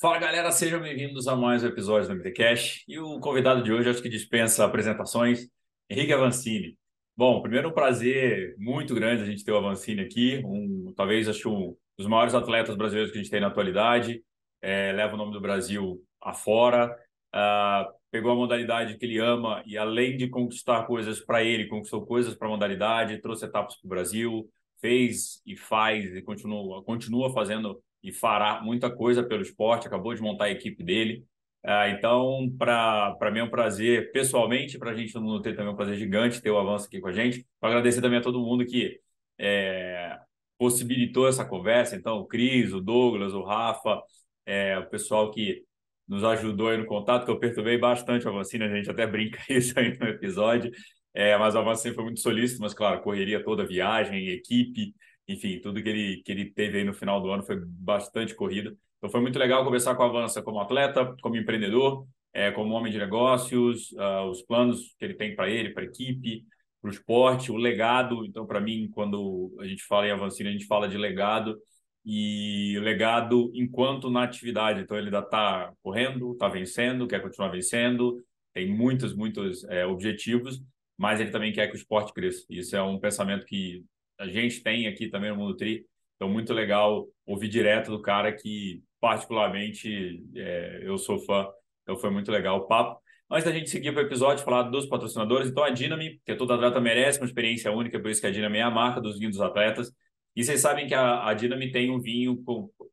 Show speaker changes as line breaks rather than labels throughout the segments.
Fala galera, sejam bem-vindos a mais um episódio do MTCast. E o convidado de hoje, acho que dispensa apresentações, Henrique Avancini. Bom, primeiro um prazer muito grande a gente ter o Avancini aqui, um, talvez acho um dos maiores atletas brasileiros que a gente tem na atualidade, é, leva o nome do Brasil afora, uh, pegou a modalidade que ele ama e além de conquistar coisas para ele, conquistou coisas para a modalidade, trouxe etapas para o Brasil, fez e faz e continua, continua fazendo e fará muita coisa pelo esporte, acabou de montar a equipe dele. Uh, então, para mim é um prazer, pessoalmente, para a gente todo mundo ter também um prazer gigante ter o avanço aqui com a gente. Para agradecer também a todo mundo que é, possibilitou essa conversa. Então, o Cris, o Douglas, o Rafa, é, o pessoal que nos ajudou aí no contato, que eu perturbei bastante a vacina, a gente até brinca isso aí no episódio. É, mas a vacina foi muito solícito, mas claro, correria toda, viagem, equipe, enfim, tudo que ele, que ele teve aí no final do ano foi bastante corrida. Então foi muito legal conversar com a Avança como atleta, como empreendedor, é, como homem de negócios, uh, os planos que ele tem para ele, para a equipe, para o esporte, o legado. Então, para mim, quando a gente fala em Avancina, a gente fala de legado e legado enquanto na atividade. Então, ele ainda está correndo, está vencendo, quer continuar vencendo, tem muitos, muitos é, objetivos, mas ele também quer que o esporte cresça. Isso é um pensamento que a gente tem aqui também no Mundo Tri. Então, muito legal ouvir direto do cara que, particularmente, é, eu sou fã. Então, foi muito legal o papo. Antes da gente seguir para o episódio, falar dos patrocinadores, então a Dinami, que é todo atleta merece uma experiência única, por isso que a Dinami é a marca dos vinhos dos atletas. E vocês sabem que a, a Dinami tem um vinho,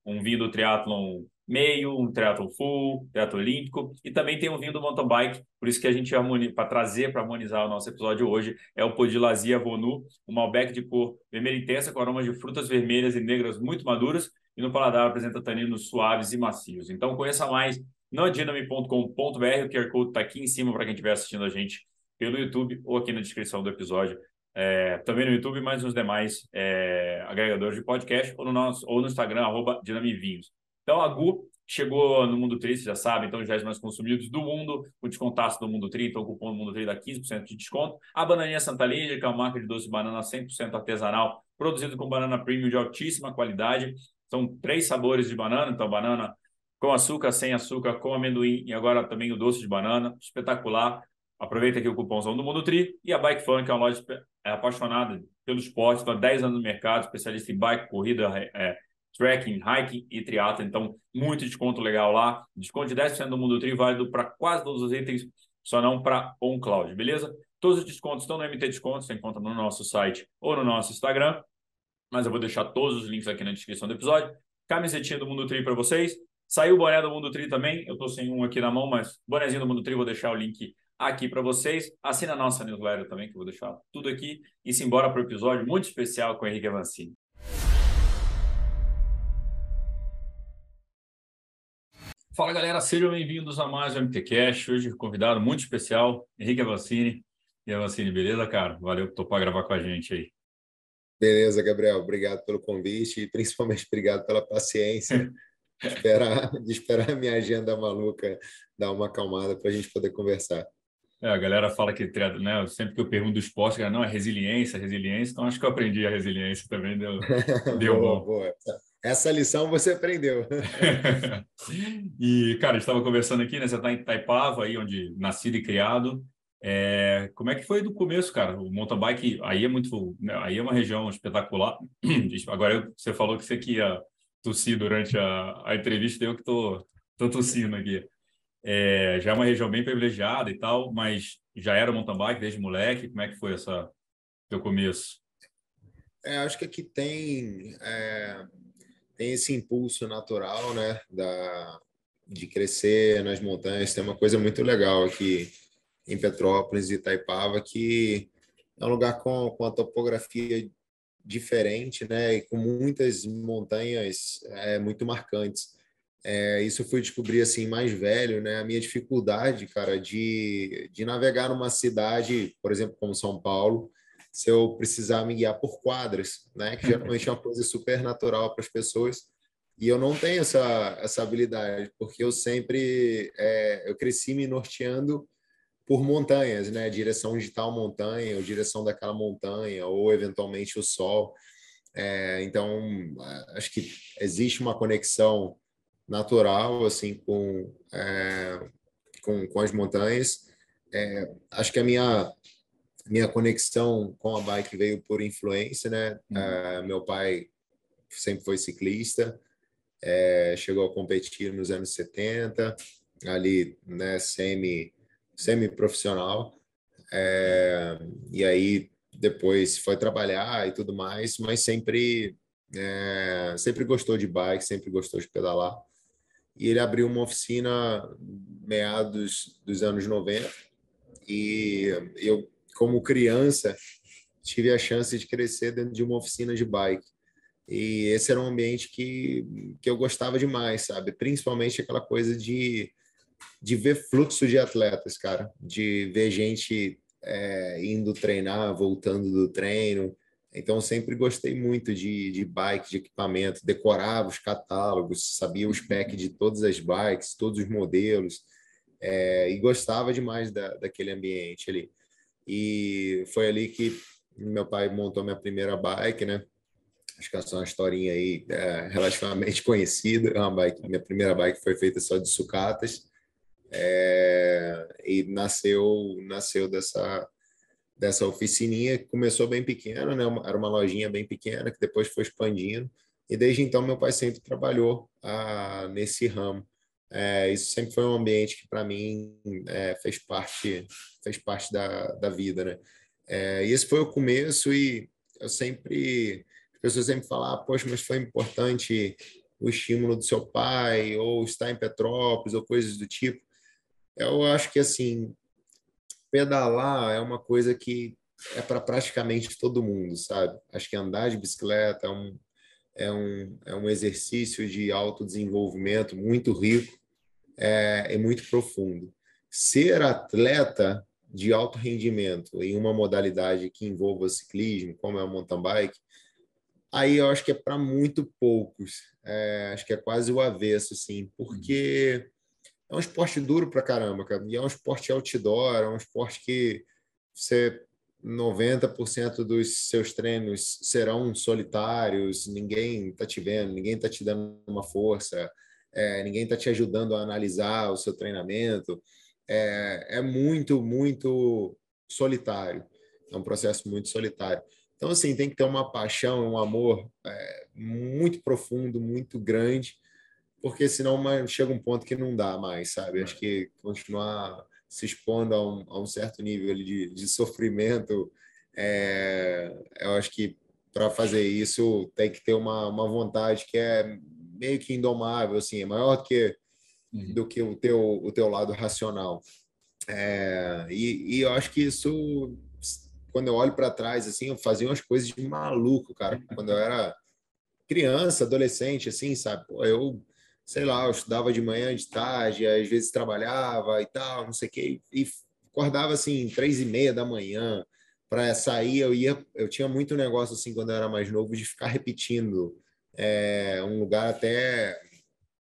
um vinho do triatlon meio, um triatlon full, triatlon olímpico, e também tem um vinho do mountain bike, por isso que a gente para trazer para harmonizar o nosso episódio hoje é o Podilazia Vonu, um Malbec de cor vermelha intensa com aromas de frutas vermelhas e negras muito maduras e no paladar apresenta taninos suaves e macios. Então conheça mais no dinami.com.br, o QR Code está aqui em cima para quem estiver assistindo a gente pelo YouTube ou aqui na descrição do episódio. É, também no YouTube, mas nos demais é, agregadores de podcast ou no, nosso, ou no Instagram, arroba. Então, a Gu chegou no Mundo Tri, já sabe, então já é mais consumidos do mundo, o descontaço do Mundo Tri, então o cupom do Mundo Tri dá 15% de desconto. A Bananinha Santa Lídia, que é uma marca de doce de banana 100% artesanal, produzido com banana premium de altíssima qualidade. São três sabores de banana, então banana com açúcar, sem açúcar, com amendoim e agora também o doce de banana, espetacular. Aproveita aqui o cupomzão do Mundo Tri e a Bike Fun, que é uma loja é apaixonada pelo esporte, está há 10 anos no mercado, especialista em bike, corrida, é trekking, hiking e triatlo. Então, muito desconto legal lá. Desconto de 10% do Mundo Tri, válido para quase todos os itens, só não para OnCloud, beleza? Todos os descontos estão no MT Descontos, você encontra no nosso site ou no nosso Instagram. Mas eu vou deixar todos os links aqui na descrição do episódio. Camisetinha do Mundo Tri para vocês. Saiu o boné do Mundo Tri também. Eu estou sem um aqui na mão, mas bonézinho do Mundo Tri, vou deixar o link aqui para vocês. Assina a nossa newsletter também, que eu vou deixar tudo aqui. E se embora para o episódio muito especial com o Henrique Avancini. Fala galera, sejam bem-vindos a mais um MTCast. Hoje convidado muito especial, Henrique Avancini. E Avancini, beleza, cara? Valeu por topar gravar com a gente aí.
Beleza, Gabriel. Obrigado pelo convite e principalmente obrigado pela paciência. esperar, de esperar a minha agenda maluca dar uma acalmada para a gente poder conversar.
É, a galera fala que né, sempre que eu pergunto do esporte, não, é resiliência, resiliência, então acho que eu aprendi a resiliência também, deu, deu boa, bom. Boa.
Essa lição você aprendeu.
e, cara, estava conversando aqui, né? Você está em Taipava, aí onde nascido e criado. É, como é que foi do começo, cara? O mountain bike aí é muito, né, aí é uma região espetacular. Agora você falou que você que ia tossir durante a, a entrevista, eu que tô, tô tossindo aqui. É, já é uma região bem privilegiada e tal, mas já era mountain bike desde moleque? Como é que foi essa teu começo?
É, acho que aqui tem é, tem esse impulso natural, né, da de crescer nas montanhas. Tem uma coisa muito legal aqui em Petrópolis e Itaipava que é um lugar com, com a topografia diferente, né? E com muitas montanhas é, muito marcantes. É, isso eu fui descobrir assim mais velho, né? A minha dificuldade, cara, de, de navegar numa cidade, por exemplo, como São Paulo, se eu precisar me guiar por quadras, né? Que geralmente é uma coisa super natural para as pessoas. E eu não tenho essa, essa habilidade, porque eu sempre é, eu cresci me norteando por montanhas, né? Direção de tal montanha, ou direção daquela montanha, ou eventualmente o sol. É, então, acho que existe uma conexão natural assim com é, com, com as montanhas. É, acho que a minha minha conexão com a bike veio por influência, né? Uhum. É, meu pai sempre foi ciclista, é, chegou a competir nos anos 70, ali, né, semi, semi-profissional, é, e aí depois foi trabalhar e tudo mais, mas sempre, é, sempre gostou de bike, sempre gostou de pedalar. E ele abriu uma oficina meados dos anos 90, e eu, como criança, tive a chance de crescer dentro de uma oficina de bike. E esse era um ambiente que, que eu gostava demais, sabe? Principalmente aquela coisa de, de ver fluxo de atletas, cara. De ver gente é, indo treinar, voltando do treino. Então, sempre gostei muito de, de bike, de equipamento. Decorava os catálogos, sabia os packs de todas as bikes, todos os modelos. É, e gostava demais da, daquele ambiente ali. E foi ali que meu pai montou minha primeira bike, né? Acho que essa é uma historinha aí é, relativamente conhecida. É uma bike, minha primeira bike foi feita só de sucatas é, e nasceu nasceu dessa dessa oficininha que começou bem pequena, né? Era uma lojinha bem pequena que depois foi expandindo e desde então meu pai sempre trabalhou ah, nesse ramo. É, isso sempre foi um ambiente que para mim é, fez parte fez parte da, da vida, né? É, e esse foi o começo e eu sempre pessoas sempre falam, ah, poxa, mas foi importante o estímulo do seu pai, ou estar em Petrópolis, ou coisas do tipo. Eu acho que, assim, pedalar é uma coisa que é para praticamente todo mundo, sabe? Acho que andar de bicicleta é um, é um, é um exercício de autodesenvolvimento muito rico é, é muito profundo. Ser atleta de alto rendimento em uma modalidade que envolva ciclismo, como é o mountain bike, aí eu acho que é para muito poucos. É, acho que é quase o avesso, assim, porque é um esporte duro para caramba, cara. E é um esporte outdoor, é um esporte que você 90% dos seus treinos serão solitários, ninguém está te vendo, ninguém está te dando uma força, é, ninguém está te ajudando a analisar o seu treinamento. É, é muito, muito solitário. É um processo muito solitário. Então, assim, tem que ter uma paixão, um amor é, muito profundo, muito grande, porque senão uma, chega um ponto que não dá mais, sabe? Acho que continuar se expondo a um, a um certo nível de, de sofrimento, é, eu acho que para fazer isso tem que ter uma, uma vontade que é meio que indomável, assim, é maior do que, uhum. do que o, teu, o teu lado racional. É, e, e eu acho que isso quando eu olho para trás, assim, eu fazia umas coisas de maluco, cara. Quando eu era criança, adolescente, assim, sabe? Eu, sei lá, eu estudava de manhã, de tarde, às vezes trabalhava e tal, não sei o quê, e acordava, assim, três e meia da manhã para sair. Eu ia, eu tinha muito negócio, assim, quando eu era mais novo, de ficar repetindo é, um lugar até,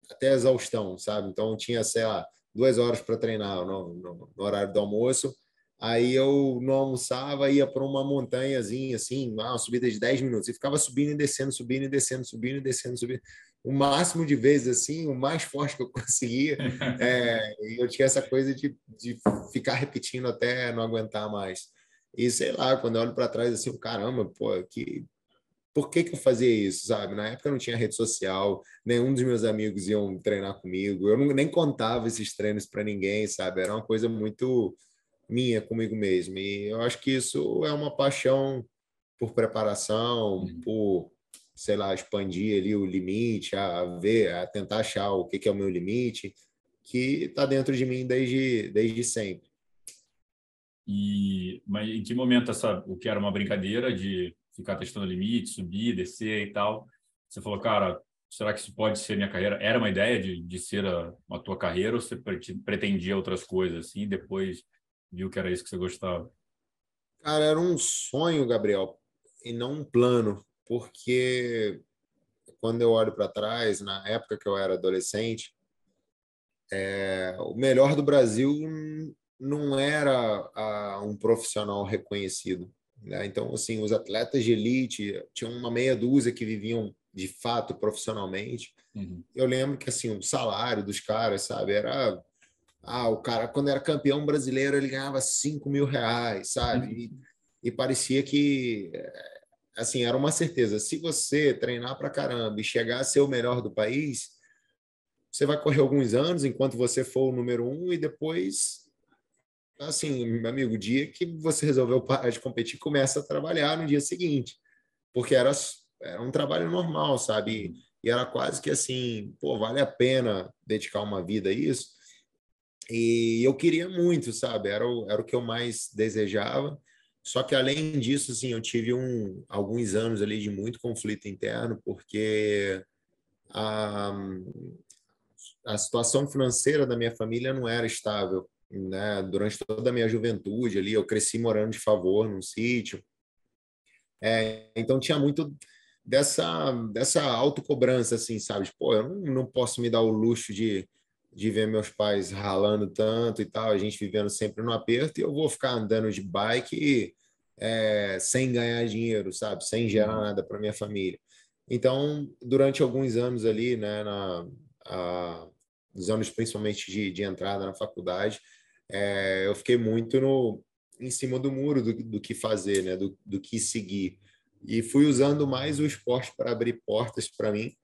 até exaustão, sabe? Então, tinha, sei lá, duas horas para treinar no, no, no horário do almoço Aí eu não almoçava, ia para uma montanhazinha, assim, uma subida de 10 minutos, e ficava subindo e descendo, subindo e descendo, subindo e descendo, subindo. O máximo de vezes, assim, o mais forte que eu conseguia. É, e eu tinha essa coisa de, de ficar repetindo até não aguentar mais. E sei lá, quando eu olho para trás, assim, caramba, pô, que. Por que, que eu fazia isso, sabe? Na época não tinha rede social, nenhum dos meus amigos iam treinar comigo, eu não, nem contava esses treinos para ninguém, sabe? Era uma coisa muito minha comigo mesmo. E eu acho que isso é uma paixão por preparação, uhum. por, sei lá, expandir ali o limite, a ver, a tentar achar o que, que é o meu limite, que está dentro de mim desde, desde sempre.
E mas em que momento essa o que era uma brincadeira de ficar testando limite, subir, descer e tal, você falou, cara, será que isso pode ser minha carreira? Era uma ideia de, de ser a, a tua carreira ou você pretendia outras coisas assim? Depois viu que era isso que você gostava?
Cara, era um sonho, Gabriel, e não um plano, porque quando eu olho para trás, na época que eu era adolescente, é, o melhor do Brasil não era a, um profissional reconhecido. Né? Então, assim, os atletas de elite tinham uma meia dúzia que viviam de fato profissionalmente Uhum. Eu lembro que assim o salário dos caras, sabe, era ah, o cara quando era campeão brasileiro ele ganhava 5 mil reais, sabe? Uhum. E, e parecia que assim era uma certeza. Se você treinar para caramba e chegar a ser o melhor do país, você vai correr alguns anos enquanto você for o número um e depois assim, meu amigo, o dia que você resolveu parar de competir, começa a trabalhar no dia seguinte, porque era, era um trabalho normal, sabe? E era quase que assim, pô, vale a pena dedicar uma vida a isso. E eu queria muito, sabe? Era o, era o que eu mais desejava. Só que além disso, assim, eu tive um, alguns anos ali de muito conflito interno, porque a, a situação financeira da minha família não era estável né? Durante toda a minha juventude ali, eu cresci morando de favor num sítio. É, então tinha muito dessa dessa autocobrança assim, sabe? Pô, eu não, não posso me dar o luxo de de ver meus pais ralando tanto e tal, a gente vivendo sempre no aperto e eu vou ficar andando de bike é, sem ganhar dinheiro, sabe? Sem gerar uhum. nada para minha família. Então, durante alguns anos ali, né, na, a, nos anos principalmente de, de entrada na faculdade, é, eu fiquei muito no, em cima do muro do, do que fazer, né? do, do que seguir. E fui usando mais o esporte para abrir portas para mim,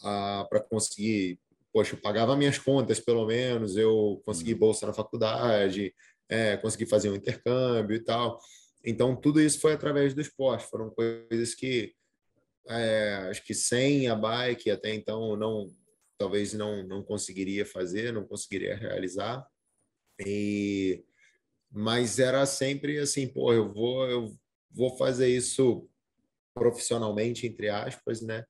para conseguir. Poxa, eu pagava minhas contas, pelo menos, eu consegui uhum. bolsa na faculdade, é, consegui fazer um intercâmbio e tal. Então, tudo isso foi através do esporte. Foram coisas que, é, acho que sem a bike, até então, não talvez não, não conseguiria fazer, não conseguiria realizar. E mas era sempre assim, pô, eu vou eu vou fazer isso profissionalmente entre aspas, né?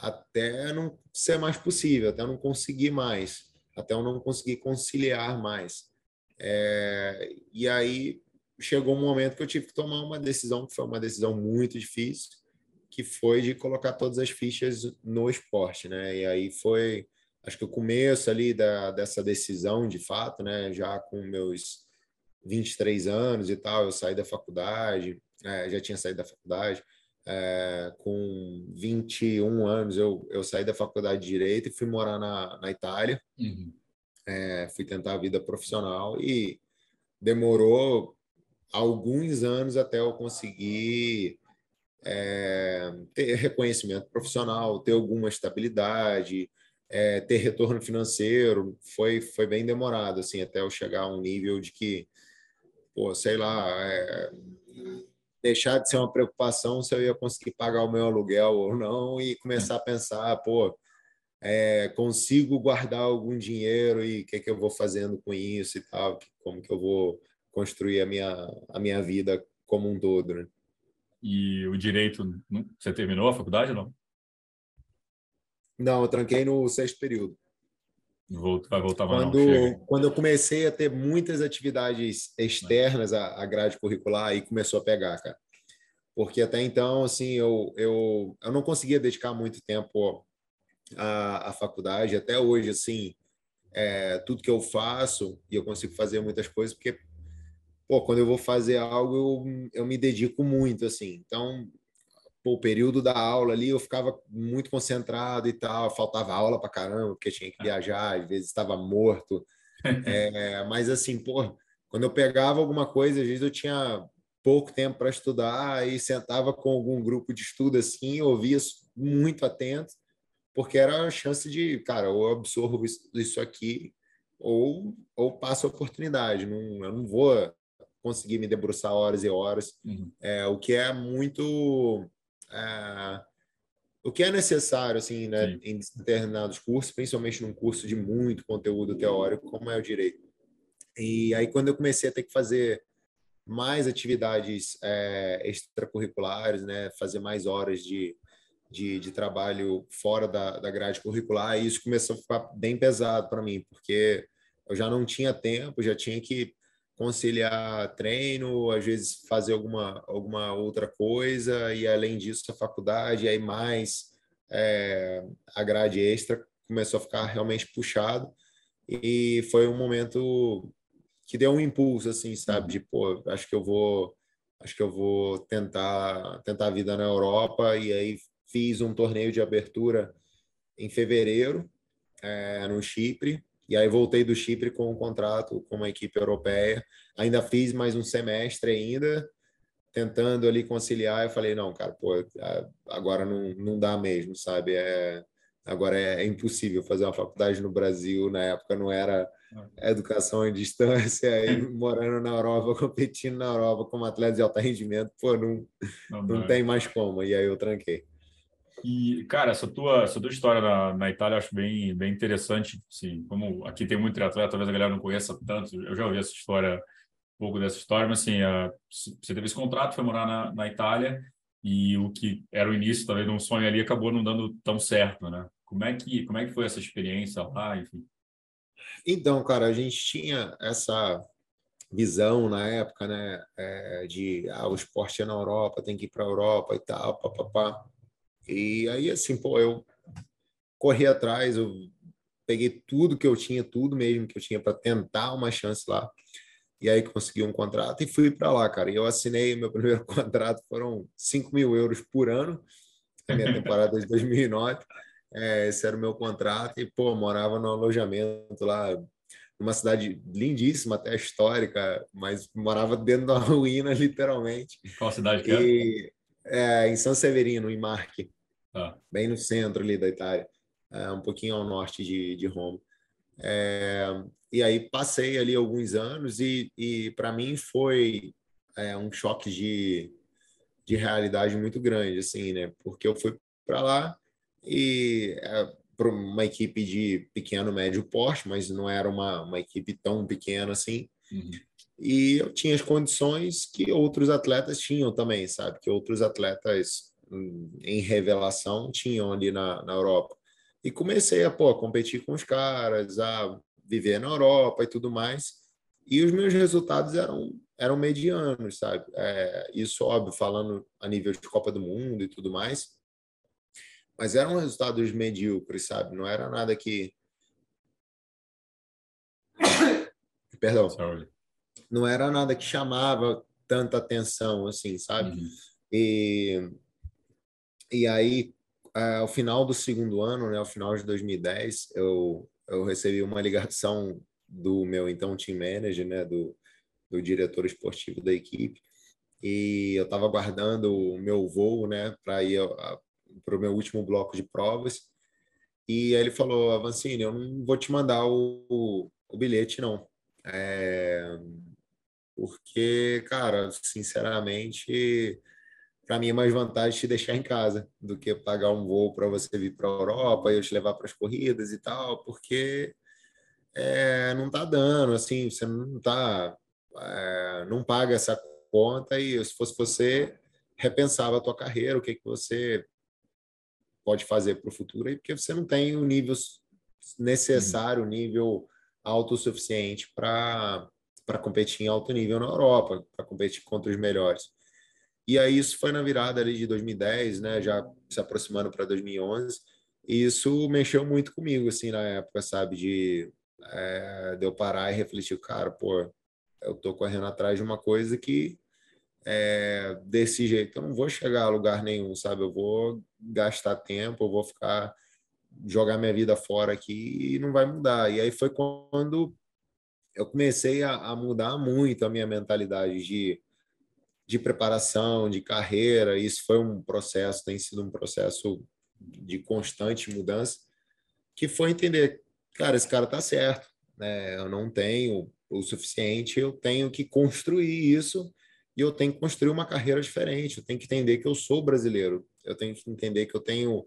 Até não ser mais possível, até não conseguir mais, até eu não conseguir conciliar mais. É, e aí chegou um momento que eu tive que tomar uma decisão que foi uma decisão muito difícil, que foi de colocar todas as fichas no esporte, né? E aí foi acho que o começo ali da, dessa decisão, de fato, né, já com meus 23 anos e tal, eu saí da faculdade, é, já tinha saído da faculdade, é, com 21 anos eu, eu saí da faculdade de Direito e fui morar na, na Itália, uhum. é, fui tentar a vida profissional e demorou alguns anos até eu conseguir é, ter reconhecimento profissional, ter alguma estabilidade, é, ter retorno financeiro foi, foi bem demorado, assim, até eu chegar a um nível de que, pô, sei lá, é, deixar de ser uma preocupação se eu ia conseguir pagar o meu aluguel ou não e começar a pensar, pô, é, consigo guardar algum dinheiro e o que, é que eu vou fazendo com isso e tal, como que eu vou construir a minha, a minha vida como um todo, né?
E o direito, você terminou a faculdade ou não?
Não, eu tranquei no sexto período.
Vai voltar
mais quando, não, quando eu comecei a ter muitas atividades externas à, grade curricular, aí começou a pegar, cara. Porque até então, assim, eu, eu, eu não conseguia dedicar muito tempo à, à faculdade. Até hoje, assim, é, tudo que eu faço, e eu consigo fazer muitas coisas, porque, pô, quando eu vou fazer algo, eu, eu me dedico muito, assim. Então, pô, o período da aula ali eu ficava muito concentrado e tal, faltava aula para caramba, porque tinha que viajar, às vezes estava morto. É, mas assim, pô, quando eu pegava alguma coisa, às vezes eu tinha pouco tempo para estudar e sentava com algum grupo de estudo assim, ouvia muito atento, porque era a chance de, cara, ou eu absorvo isso aqui ou, ou passo a oportunidade. Não, eu não vou conseguir me debruçar horas e horas, uhum. é, o que é muito é, o que é necessário assim, né, em determinados cursos, principalmente num curso de muito conteúdo teórico, como é o direito. E aí, quando eu comecei a ter que fazer mais atividades é, extracurriculares, né, fazer mais horas de, de, de trabalho fora da, da grade curricular, e isso começou a ficar bem pesado para mim, porque eu já não tinha tempo, já tinha que conciliar treino, às vezes fazer alguma, alguma outra coisa, e além disso, a faculdade, e aí mais é, a grade extra começou a ficar realmente puxado, e foi um momento que deu um impulso, assim, sabe, de, pô, acho que eu vou, acho que eu vou tentar, tentar a vida na Europa, e aí fiz um torneio de abertura em fevereiro, é, no Chipre, e aí voltei do Chipre com um contrato com uma equipe europeia. Ainda fiz mais um semestre ainda, tentando ali conciliar. Eu falei, não, cara, pô, agora não, não dá mesmo, sabe? É, agora é, é impossível fazer uma faculdade no Brasil. Na época não era educação em distância, aí morando na Europa, competindo na Europa como atleta de alto rendimento, pô, não, não, não tem mais como. E aí eu tranquei.
E, cara, essa tua, essa tua história na, na Itália eu acho bem, bem interessante. Assim, como aqui tem muito triatleta, talvez a galera não conheça tanto. Eu já ouvi essa história, um pouco dessa história, mas assim, a, você teve esse contrato, foi morar na, na Itália e o que era o início talvez de um sonho ali acabou não dando tão certo, né? Como é que, como é que foi essa experiência lá, enfim?
Então, cara, a gente tinha essa visão na época, né, é, de ah, o esporte é na Europa, tem que ir para a Europa e tal, papapá. E aí, assim, pô, eu corri atrás, eu peguei tudo que eu tinha, tudo mesmo que eu tinha para tentar uma chance lá. E aí consegui um contrato e fui para lá, cara. E eu assinei meu primeiro contrato, foram 5 mil euros por ano, na minha temporada de 2009. É, esse era o meu contrato e, pô, morava no alojamento lá, numa cidade lindíssima, até histórica, mas morava dentro da ruína, literalmente.
Qual cidade que e,
é? Em São Severino, em Marche, ah. bem no centro ali da Itália, é, um pouquinho ao norte de, de Roma. É, e aí passei ali alguns anos e, e para mim foi é, um choque de, de realidade muito grande, assim, né? Porque eu fui para lá e é, para uma equipe de pequeno, médio porte, mas não era uma, uma equipe tão pequena assim. Uhum. E eu tinha as condições que outros atletas tinham também, sabe? Que outros atletas hum, em revelação tinham ali na, na Europa. E comecei a, pô, competir com os caras, a viver na Europa e tudo mais. E os meus resultados eram, eram medianos, sabe? É, isso, óbvio, falando a nível de Copa do Mundo e tudo mais mas eram resultados medíocres, sabe? Não era nada que. Perdão. Sorry. Não era nada que chamava tanta atenção, assim, sabe? Uhum. E, e aí, ao final do segundo ano, né, ao final de 2010, eu, eu recebi uma ligação do meu então team manager, né, do, do diretor esportivo da equipe, e eu estava aguardando o meu voo, né, para ir para o meu último bloco de provas. E aí ele falou, Avancini, eu não vou te mandar o, o bilhete, não. É, porque, cara, sinceramente, para mim é mais vantagem te deixar em casa do que pagar um voo para você vir para a Europa e eu te levar para as corridas e tal, porque é, não tá dando, assim, você não tá, é, não paga essa conta e se fosse você repensava a tua carreira, o que que você pode fazer para o futuro aí, porque você não tem o nível necessário, o nível autossuficiente para competir em alto nível na Europa, para competir contra os melhores. E aí isso foi na virada ali de 2010, né, já se aproximando para 2011, e isso mexeu muito comigo, assim, na época, sabe, de, é, de eu parar e refletir, cara, pô, eu tô correndo atrás de uma coisa que é, desse jeito eu não vou chegar a lugar nenhum, sabe? Eu vou gastar tempo, eu vou ficar jogar minha vida fora aqui e não vai mudar. E aí foi quando eu comecei a, a mudar muito a minha mentalidade de, de preparação, de carreira. Isso foi um processo, tem sido um processo de constante mudança, que foi entender, cara, esse cara tá certo, né? Eu não tenho o suficiente, eu tenho que construir isso e eu tenho que construir uma carreira diferente. Eu tenho que entender que eu sou brasileiro. Eu tenho que entender que eu tenho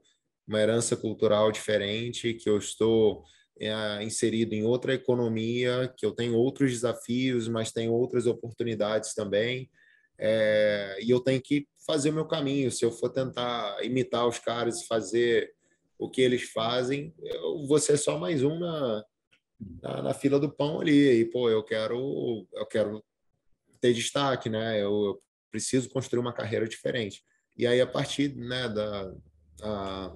uma herança cultural diferente, que eu estou é, inserido em outra economia, que eu tenho outros desafios, mas tenho outras oportunidades também. É, e eu tenho que fazer o meu caminho. Se eu for tentar imitar os caras e fazer o que eles fazem, eu vou ser só mais um na, na, na, fila do pão ali. E, pô, eu quero, eu quero ter destaque, né? Eu, eu preciso construir uma carreira diferente. E aí, a partir né, da, a,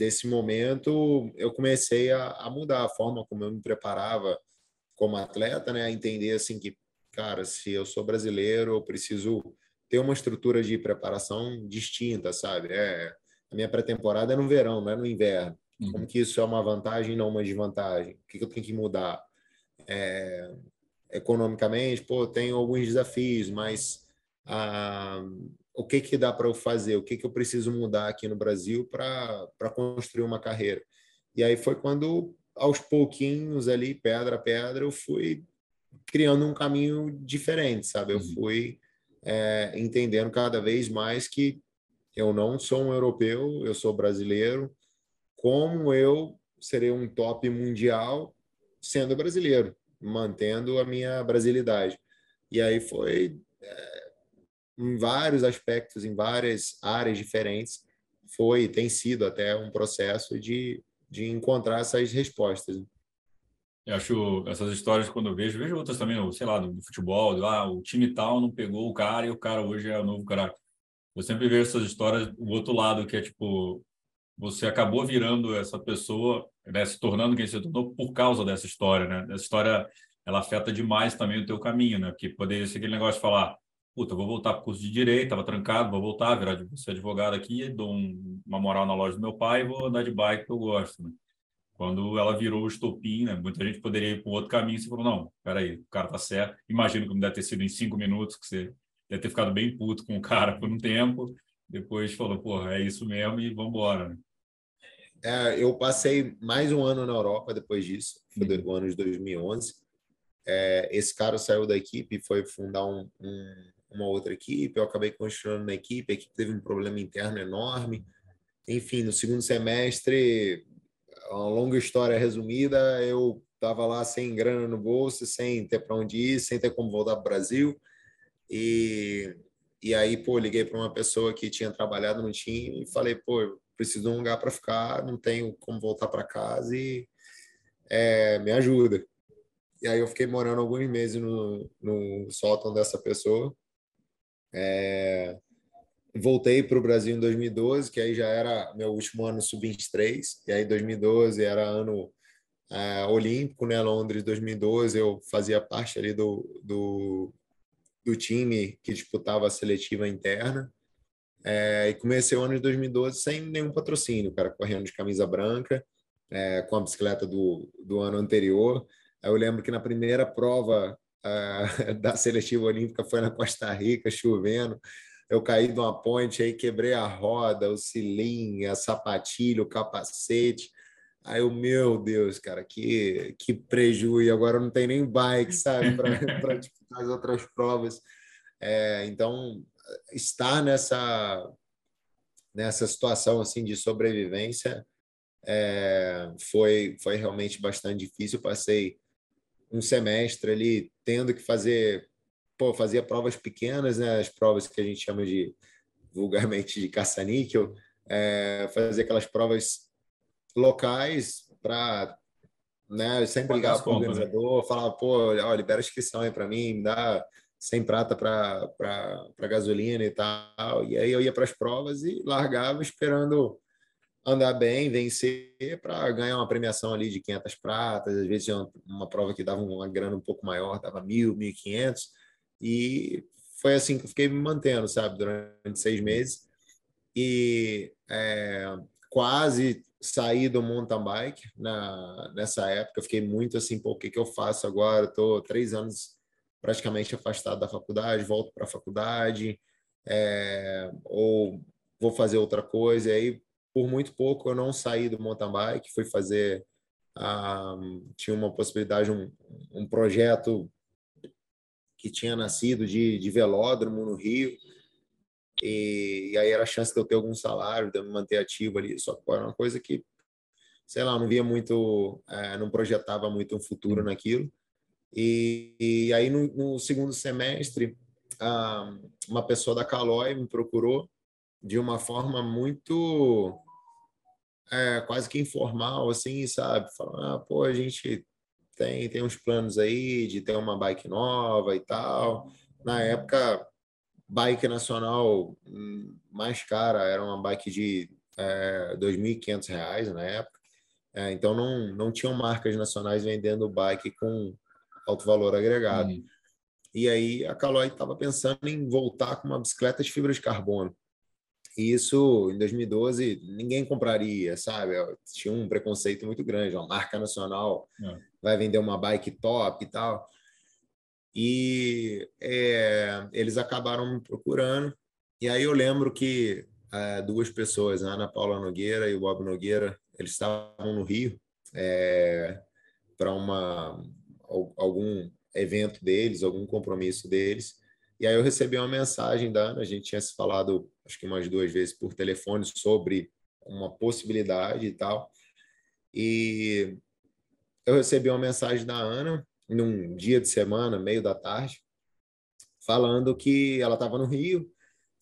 desse momento, eu comecei a, a, mudar a forma como eu me preparava como atleta, né? A entender, assim, que, cara, se eu sou brasileiro, eu preciso ter uma estrutura de preparação distinta, sabe? É, a minha pré-temporada é no verão, não é no inverno. Uhum. Como que isso é uma vantagem não uma desvantagem? O que, que eu tenho que mudar? É, economicamente, pô, tenho alguns desafios, mas ah, o que que dá para eu fazer? O que que eu preciso mudar aqui no Brasil para construir uma carreira? E aí foi quando, aos pouquinhos ali, pedra a pedra, eu fui criando um caminho diferente, sabe? Eu uhum. fui é, entendendo cada vez mais que eu não sou um europeu, eu sou brasileiro. Como eu serei um top mundial sendo brasileiro, mantendo a minha brasilidade. E aí foi é, em vários aspectos, em várias áreas diferentes, foi tem sido até um processo de, de encontrar essas respostas.
Eu acho essas histórias quando eu vejo, vejo outras também, sei lá, do futebol, do, ah, o time tal não pegou o cara e o cara hoje é o novo cara. Eu sempre vejo essas histórias o outro lado, que é tipo, você acabou virando essa pessoa, né, se tornando quem se tornou por causa dessa história, né? Essa história, ela afeta demais também o teu caminho, né? Porque poderia ser aquele negócio de falar, puta, vou voltar para o curso de Direito, estava trancado, vou voltar, virar ser advogado aqui, dou um, uma moral na loja do meu pai e vou andar de bike que eu gosto, né? Quando ela virou o estopim, né? Muita gente poderia ir para outro caminho, você falou, não, peraí, o cara tá certo. Imagino que não deve ter sido em cinco minutos, que você deve ter ficado bem puto com o cara por um tempo, depois falou, porra, é isso mesmo e vamos embora, né?
É, eu passei mais um ano na Europa depois disso, foi uhum. o ano de 2011. É, esse cara saiu da equipe e foi fundar um, um, uma outra equipe. Eu acabei continuando na equipe, a equipe teve um problema interno enorme. Enfim, no segundo semestre, uma longa história resumida, eu estava lá sem grana no bolso, sem ter para onde ir, sem ter como voltar para o Brasil. E, e aí, pô, liguei para uma pessoa que tinha trabalhado no time e falei, pô, preciso de um lugar para ficar, não tenho como voltar para casa e é, me ajuda. E aí eu fiquei morando alguns meses no, no sótão dessa pessoa. É, voltei para o Brasil em 2012, que aí já era meu último ano sub-23, e aí 2012 era ano é, olímpico, né? Londres 2012 eu fazia parte ali do, do, do time que disputava a seletiva interna. É, e comecei o ano de 2012 sem nenhum patrocínio, cara, correndo de camisa branca, é, com a bicicleta do, do ano anterior. Eu lembro que na primeira prova uh, da seletiva olímpica foi na Costa Rica, chovendo. Eu caí de uma ponte, aí quebrei a roda, o cilinho, a sapatilha, o capacete. Aí eu, meu Deus, cara, que, que prejuízo. Agora não tem nem bike, sabe, para disputar as outras provas. É, então, estar nessa nessa situação assim de sobrevivência é, foi foi realmente bastante difícil. passei um semestre ali tendo que fazer, pô, fazia provas pequenas, né? As provas que a gente chama de vulgarmente de caça-níquel, é, fazer aquelas provas locais para né, sempre ligar para o organizador, né? falar, pô, ó, libera a inscrição aí para mim, me dá sem prata para gasolina e tal. E aí eu ia para as provas e largava esperando andar bem, vencer para ganhar uma premiação ali de 500 pratas, às vezes uma, uma prova que dava uma grana um pouco maior, dava mil, mil e e foi assim que eu fiquei me mantendo, sabe, durante seis meses e é, quase saí do mountain bike na, nessa época, fiquei muito assim, pô, o que, que eu faço agora? Estou três anos praticamente afastado da faculdade, volto para a faculdade, é, ou vou fazer outra coisa, e aí por muito pouco eu não saí do mountain bike, fui fazer ah, tinha uma possibilidade um, um projeto que tinha nascido de, de velódromo no Rio e, e, aí era a chance de eu ter algum salário, de eu me manter ativo ali, só que era uma coisa que sei lá, não via muito, é, não projetava muito um futuro naquilo. E, e aí no, no, segundo semestre, ah, uma pessoa da Calói me procurou de uma forma muito é, quase que informal, assim, sabe? Falar, ah, pô, a gente tem, tem uns planos aí de ter uma bike nova e tal. Na época, bike nacional hum, mais cara era uma bike de é, R$ 2.500 na época. É, então, não, não tinham marcas nacionais vendendo bike com alto valor agregado. Uhum. E aí a Caloi estava pensando em voltar com uma bicicleta de fibra de carbono. E isso, em 2012, ninguém compraria, sabe? Tinha um preconceito muito grande. Uma marca nacional é. vai vender uma bike top e tal. E é, eles acabaram me procurando. E aí eu lembro que é, duas pessoas, a Ana Paula Nogueira e o Bob Nogueira, eles estavam no Rio é, para uma algum evento deles, algum compromisso deles. E aí eu recebi uma mensagem da Ana, a gente tinha se falado acho que umas duas vezes por telefone sobre uma possibilidade e tal. E eu recebi uma mensagem da Ana num dia de semana, meio da tarde, falando que ela estava no Rio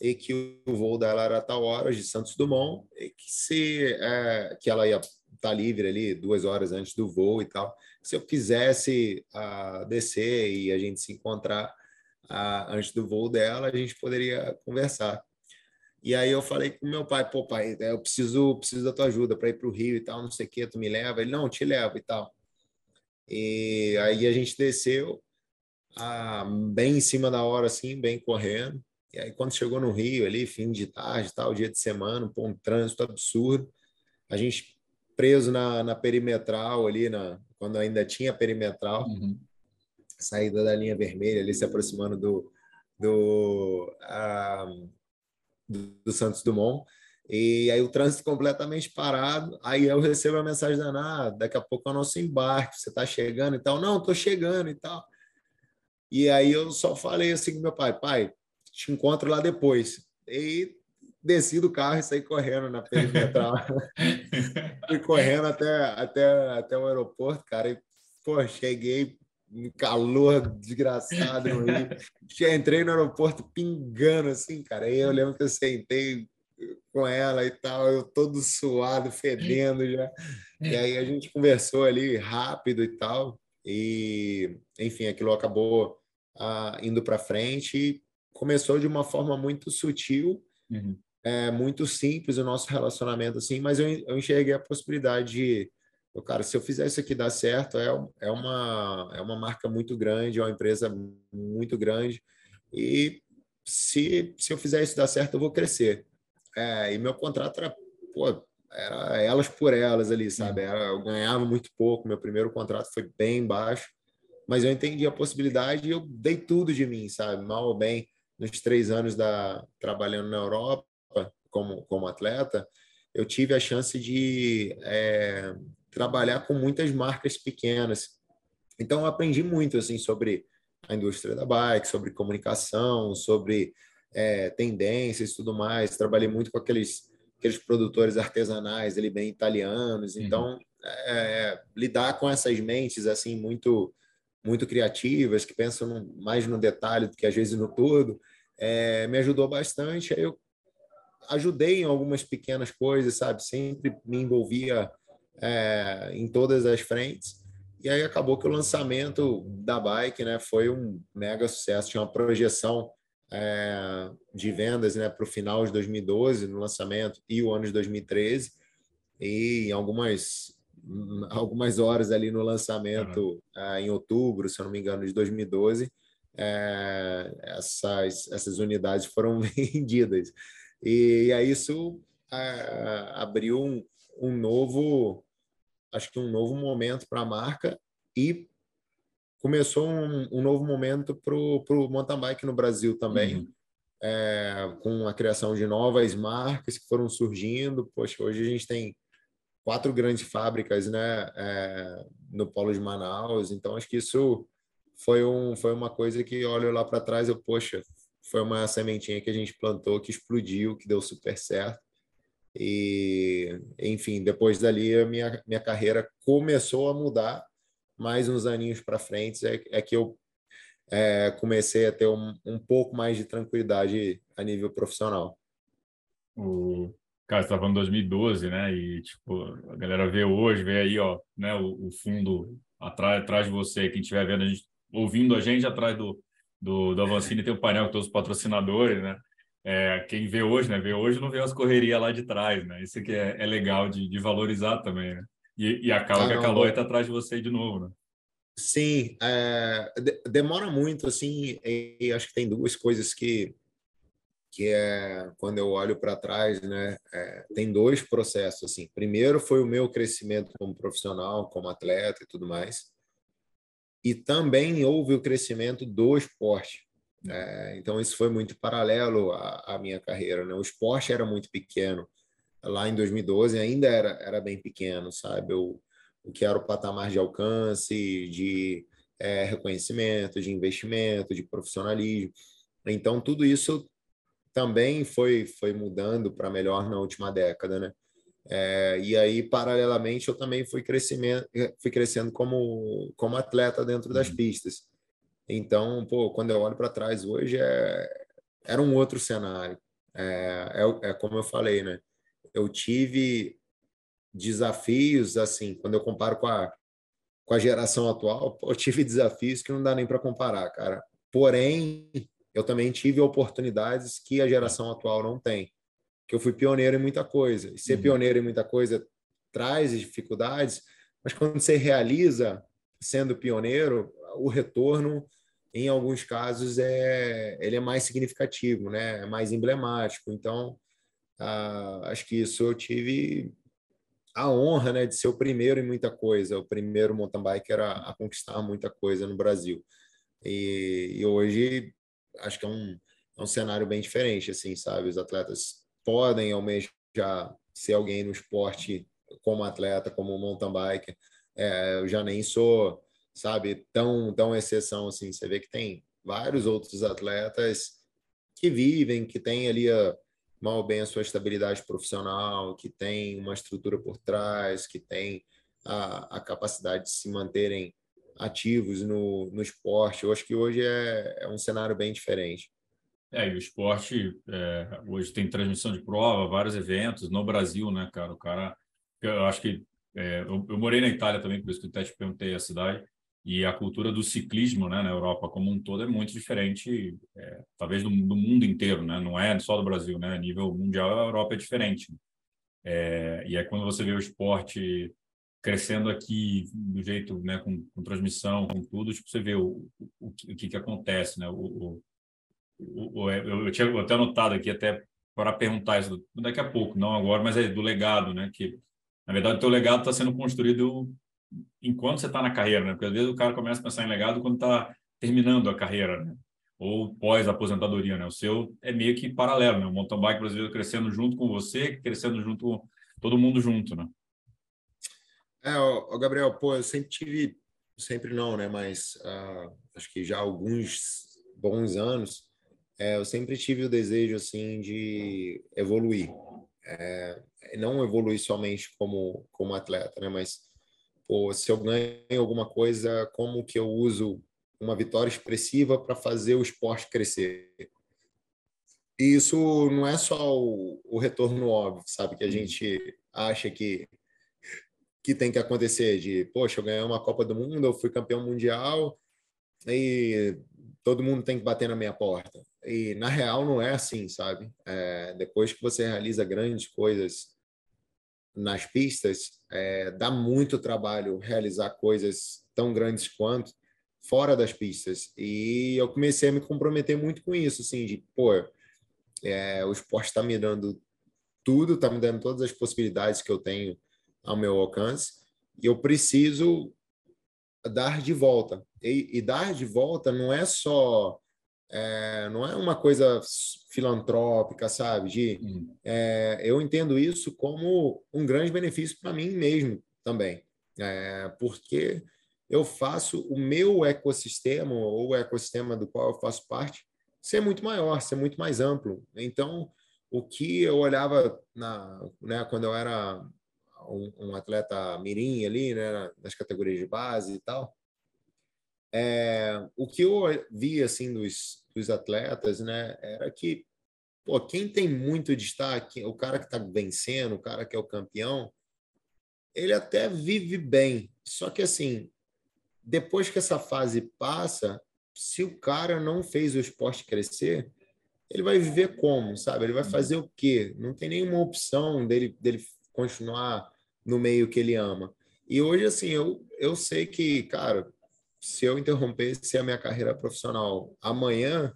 e que o voo dela era a tal hora de Santos Dumont e que se é, que ela ia estar tá livre ali duas horas antes do voo e tal. Se eu quisesse uh, descer e a gente se encontrar uh, antes do voo dela, a gente poderia conversar. E aí eu falei com meu pai, pô, pai, eu preciso, preciso da tua ajuda para ir para o Rio e tal, não sei o que, tu me leva? Ele, não, te levo e tal. E aí a gente desceu, bem em cima da hora, assim, bem correndo. E aí quando chegou no Rio ali, fim de tarde, tal, dia de semana, pô, um trânsito absurdo. A gente preso na, na perimetral ali, na, quando ainda tinha perimetral, uhum. Saída da linha vermelha ali, se aproximando do, do, ah, do, do Santos Dumont. E aí o trânsito completamente parado. Aí eu recebo a mensagem da Ana, daqui a pouco é o nosso embarque, você está chegando e tal. Não, estou chegando e tal. E aí eu só falei assim com meu pai, pai, te encontro lá depois. E desci do carro e saí correndo na perimetral. Fui correndo até, até, até o aeroporto, cara. E, pô, cheguei um calor desgraçado no Rio. Entrei no aeroporto pingando assim, cara. Aí eu lembro que eu sentei com ela e tal, eu todo suado, fedendo já. E aí a gente conversou ali rápido e tal, e enfim, aquilo acabou ah, indo para frente e começou de uma forma muito sutil, uhum. é, muito simples o nosso relacionamento, assim, mas eu, eu enxerguei a possibilidade de, cara, se eu fizer isso aqui dar certo, é, é, uma, é uma marca muito grande, é uma empresa muito grande, e se, se eu fizer isso dar certo, eu vou crescer. É, e meu contrato era, pô, era elas por elas ali, sabe? Era, eu ganhava muito pouco, meu primeiro contrato foi bem baixo, mas eu entendi a possibilidade e eu dei tudo de mim, sabe? Mal ou bem, nos três anos da trabalhando na Europa como, como atleta, eu tive a chance de é, trabalhar com muitas marcas pequenas. Então, eu aprendi muito assim sobre a indústria da bike, sobre comunicação, sobre é, tendências e tudo mais. Trabalhei muito com aqueles, aqueles produtores artesanais, ali bem italianos. Uhum. Então, uhum. é, lidar com essas mentes assim muito muito criativas, que pensam no, mais no detalhe do que às vezes no todo, é, me ajudou bastante. Eu ajudei em algumas pequenas coisas, sabe? Sempre me envolvia é, em todas as frentes. E aí acabou que o lançamento da bike né, foi um mega sucesso. Tinha uma projeção é, de vendas né, para o final de 2012, no lançamento, e o ano de 2013. E em algumas, algumas horas ali no lançamento, uhum. em outubro, se eu não me engano, de 2012, é, essas, essas unidades foram vendidas. E, aí isso é, abriu um, um novo, acho que um novo momento para a marca e começou um, um novo momento para o mountain bike no Brasil também, uhum. é, com a criação de novas marcas que foram surgindo. Poxa, hoje a gente tem quatro grandes fábricas né, é, no polo de Manaus, então acho que isso foi, um, foi uma coisa que olho lá para trás eu, poxa, foi uma sementinha que a gente plantou, que explodiu, que deu super certo. E, enfim, depois dali a minha, minha carreira começou a mudar mais uns aninhos para frente é, é, que eu é, comecei a ter um, um pouco mais de tranquilidade a nível profissional.
O cara estava em 2012, né? E tipo a galera vê hoje, vê aí, ó, né? O, o fundo atrás, atrás de você, quem estiver vendo a gente, ouvindo a gente atrás do do, do Avancini tem o painel com todos os patrocinadores, né? É, quem vê hoje, né? Vê hoje não vê as correrias lá de trás, né? Isso que é, é legal de, de valorizar também, né? E, e acaba ah, que a Calói está atrás de você de novo, né?
Sim, é, demora muito, assim, e acho que tem duas coisas que que é quando eu olho para trás, né, é, tem dois processos assim. Primeiro foi o meu crescimento como profissional, como atleta e tudo mais, e também houve o crescimento do esporte. É, então isso foi muito paralelo à, à, minha carreira. Né? O esporte era muito pequeno lá em 2012, ainda era era bem pequeno, sabe? Eu, o que era o patamar de alcance, de é, reconhecimento, de investimento, de profissionalismo. Então tudo isso também foi, foi mudando para melhor na última década, né? É, e aí, paralelamente, eu também fui, crescimento, fui crescendo como, como atleta dentro das uhum. pistas. Então, pô, quando eu olho para trás hoje, é, era um outro cenário. É, é, é, como eu falei, né? Eu tive desafios, assim, quando eu comparo com a, com a geração atual, eu tive desafios que não dá nem para comparar, cara. Porém, eu também tive oportunidades que a geração atual não tem. Que eu fui pioneiro em muita coisa. E ser uhum. pioneiro em muita coisa traz dificuldades, mas quando você realiza sendo pioneiro, o retorno em alguns casos é ele é mais significativo, né? É mais emblemático. Então, ah, acho que isso eu tive a honra, né, de ser o primeiro em muita coisa, o primeiro mountain biker a, a conquistar muita coisa no Brasil. E, e hoje acho que é um, é um cenário bem diferente, assim, sabe? Os atletas podem almejar ser alguém no esporte como atleta, como mountain biker. É, eu já nem sou, sabe, tão, tão exceção assim. Você vê que tem vários outros atletas que vivem, que têm ali a, mal ou bem a sua estabilidade profissional, que tem uma estrutura por trás, que tem a, a capacidade de se manterem ativos no, no esporte. Eu acho que hoje é, é um cenário bem diferente.
É, e o esporte é, hoje tem transmissão de prova, vários eventos no Brasil, né, cara? O cara, eu acho que é, eu, eu, morei na Itália também, por isso que até te perguntei a cidade, e a cultura do ciclismo, né, na Europa como um todo é muito diferente, é, talvez do, do, mundo inteiro, né? Não é só do Brasil, né? A nível mundial, a Europa é diferente. É, e aí quando você vê o esporte crescendo aqui do jeito, né, com, com transmissão, com tudo, tipo, você vê o, o, o, que, que acontece, né? O, o, o, eu, eu tinha até anotado aqui até para perguntar isso daqui a pouco, não agora, mas é do legado, né? Que na verdade o teu legado está sendo construído enquanto você está na carreira, né? Porque às vezes o cara começa a pensar em legado quando está terminando a carreira, né? Ou pós aposentadoria, né? O seu é meio que paralelo, né? O mountain bike brasileiro crescendo junto com você, crescendo junto todo mundo junto, né?
É, o Gabriel, pô, eu sempre tive, sempre não, né? Mas uh, acho que já há alguns bons anos, é, eu sempre tive o desejo assim de evoluir. É, não evoluir somente como como atleta, né? Mas pô, se eu ganho alguma coisa, como que eu uso uma vitória expressiva para fazer o esporte crescer? E isso não é só o, o retorno óbvio, sabe? Que a gente acha que que tem que acontecer de, poxa, eu ganhei uma Copa do Mundo, eu fui campeão mundial e todo mundo tem que bater na minha porta. E na real não é assim, sabe? É, depois que você realiza grandes coisas nas pistas, é, dá muito trabalho realizar coisas tão grandes quanto fora das pistas. E eu comecei a me comprometer muito com isso, assim, de, pô, é, o esporte está me dando tudo, está me dando todas as possibilidades que eu tenho ao meu alcance e eu preciso dar de volta. E, e dar de volta não é só é, não é uma coisa filantrópica, sabe? De, hum. é, eu entendo isso como um grande benefício para mim mesmo também, é, porque eu faço o meu ecossistema ou o ecossistema do qual eu faço parte ser muito maior, ser muito mais amplo. Então, o que eu olhava na, né, quando eu era um, um atleta mirim ali, né, nas categorias de base e tal. É, o que eu vi assim dos, dos atletas, né, era que pô, quem tem muito destaque, o cara que está vencendo, o cara que é o campeão, ele até vive bem. Só que assim, depois que essa fase passa, se o cara não fez o esporte crescer, ele vai viver como, sabe? Ele vai uhum. fazer o quê? Não tem nenhuma opção dele, dele continuar no meio que ele ama. E hoje, assim, eu, eu sei que, cara, se eu interrompesse a minha carreira profissional amanhã,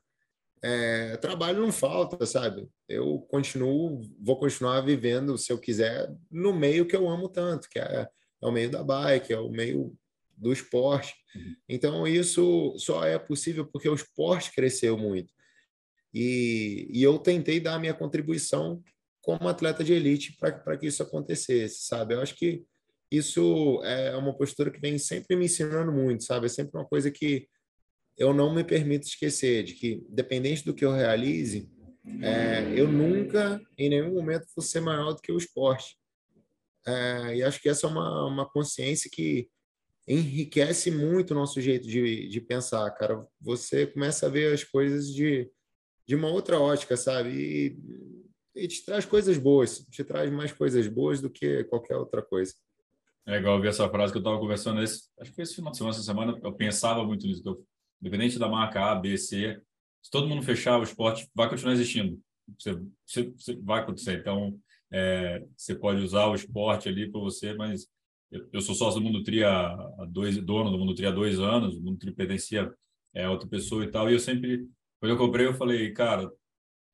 é, trabalho não falta, sabe? Eu continuo, vou continuar vivendo, se eu quiser, no meio que eu amo tanto, que é, é o meio da bike, é o meio do esporte. Uhum. Então, isso só é possível porque o esporte cresceu muito. E, e eu tentei dar a minha contribuição como atleta de elite para que isso acontecesse, sabe? Eu acho que isso é uma postura que vem sempre me ensinando muito, sabe? É sempre uma coisa que eu não me permito esquecer, de que, dependente do que eu realize, é, eu nunca, em nenhum momento, vou ser maior do que o esporte. É, e acho que essa é uma, uma consciência que enriquece muito o nosso jeito de, de pensar, cara. Você começa a ver as coisas de, de uma outra ótica, sabe? E, e te traz coisas boas, te traz mais coisas boas do que qualquer outra coisa.
É igual ver essa frase que eu estava conversando esse, acho que foi esse final de semana, essa semana, eu pensava muito nisso. Eu, independente da marca A, B, C, se todo mundo fechar, o esporte vai continuar existindo. Você, você, você vai acontecer. Então, é, você pode usar o esporte ali para você, mas eu, eu, sou sócio do Mundo Tri há, dois, dono do Mundo Tri há dois anos, o Mundo Tri pertencia é, a outra pessoa e tal, e eu sempre, quando eu comprei, eu falei, cara,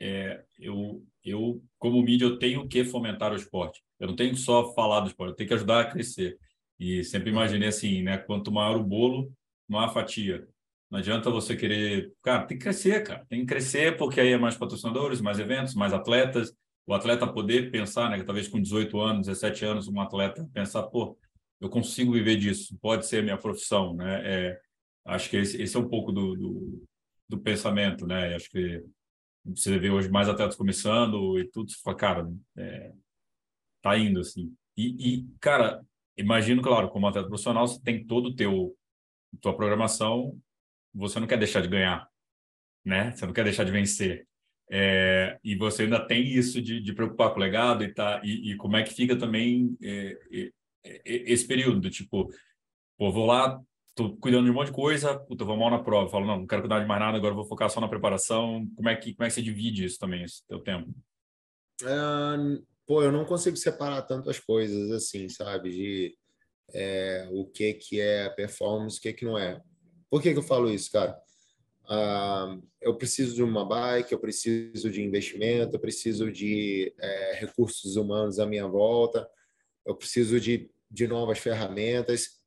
é, eu, eu, como mídia, eu tenho que fomentar o esporte. Eu não tenho só falar do esporte, eu tenho que ajudar a crescer. E sempre imaginei assim, né? Quanto maior o bolo, maior a fatia. Não adianta você querer. Cara, tem que crescer, cara. Tem que crescer porque aí é mais patrocinadores, mais eventos, mais atletas. O atleta poder pensar, né? Talvez com 18 anos, 17 anos, um atleta pensar, pô, eu consigo viver disso, pode ser minha profissão, né? É, acho que esse, esse é um pouco do, do, do pensamento, né? Acho que você vê hoje mais atletas começando e tudo, você fala, cara, é, tá indo assim. E, e, cara, imagino, claro, como atleta profissional, você tem todo o teu tua programação, você não quer deixar de ganhar, né? Você não quer deixar de vencer. É, e você ainda tem isso de, de preocupar com o legado e tá e, e como é que fica também é, é, esse período do tipo, pô, vou lá, tô cuidando de um monte de coisa, puta, vou mal na prova, falo, não, não quero cuidar de mais nada, agora vou focar só na preparação. Como é que como é que você divide isso também, esse teu tempo?
Uh, pô, eu não consigo separar tanto as coisas assim, sabe? De é, o que que é performance, o que que não é. Por que que eu falo isso, cara? Eu preciso de uma bike, eu preciso de investimento, eu preciso de é, recursos humanos à minha volta, eu preciso de, de novas ferramentas.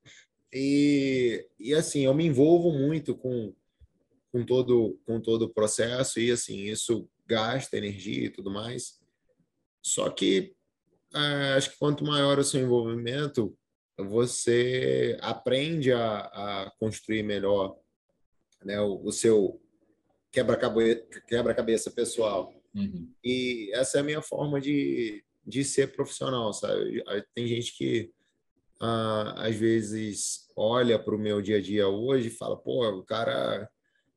E, e assim, eu me envolvo muito com, com, todo, com todo o processo e assim, isso gasta energia e tudo mais. Só que é, acho que quanto maior o seu envolvimento, você aprende a, a construir melhor né, o, o seu quebra-cabeça quebra pessoal. Uhum. E essa é a minha forma de, de ser profissional, sabe? Tem gente que às vezes olha para o meu dia a dia hoje e fala, pô, o cara,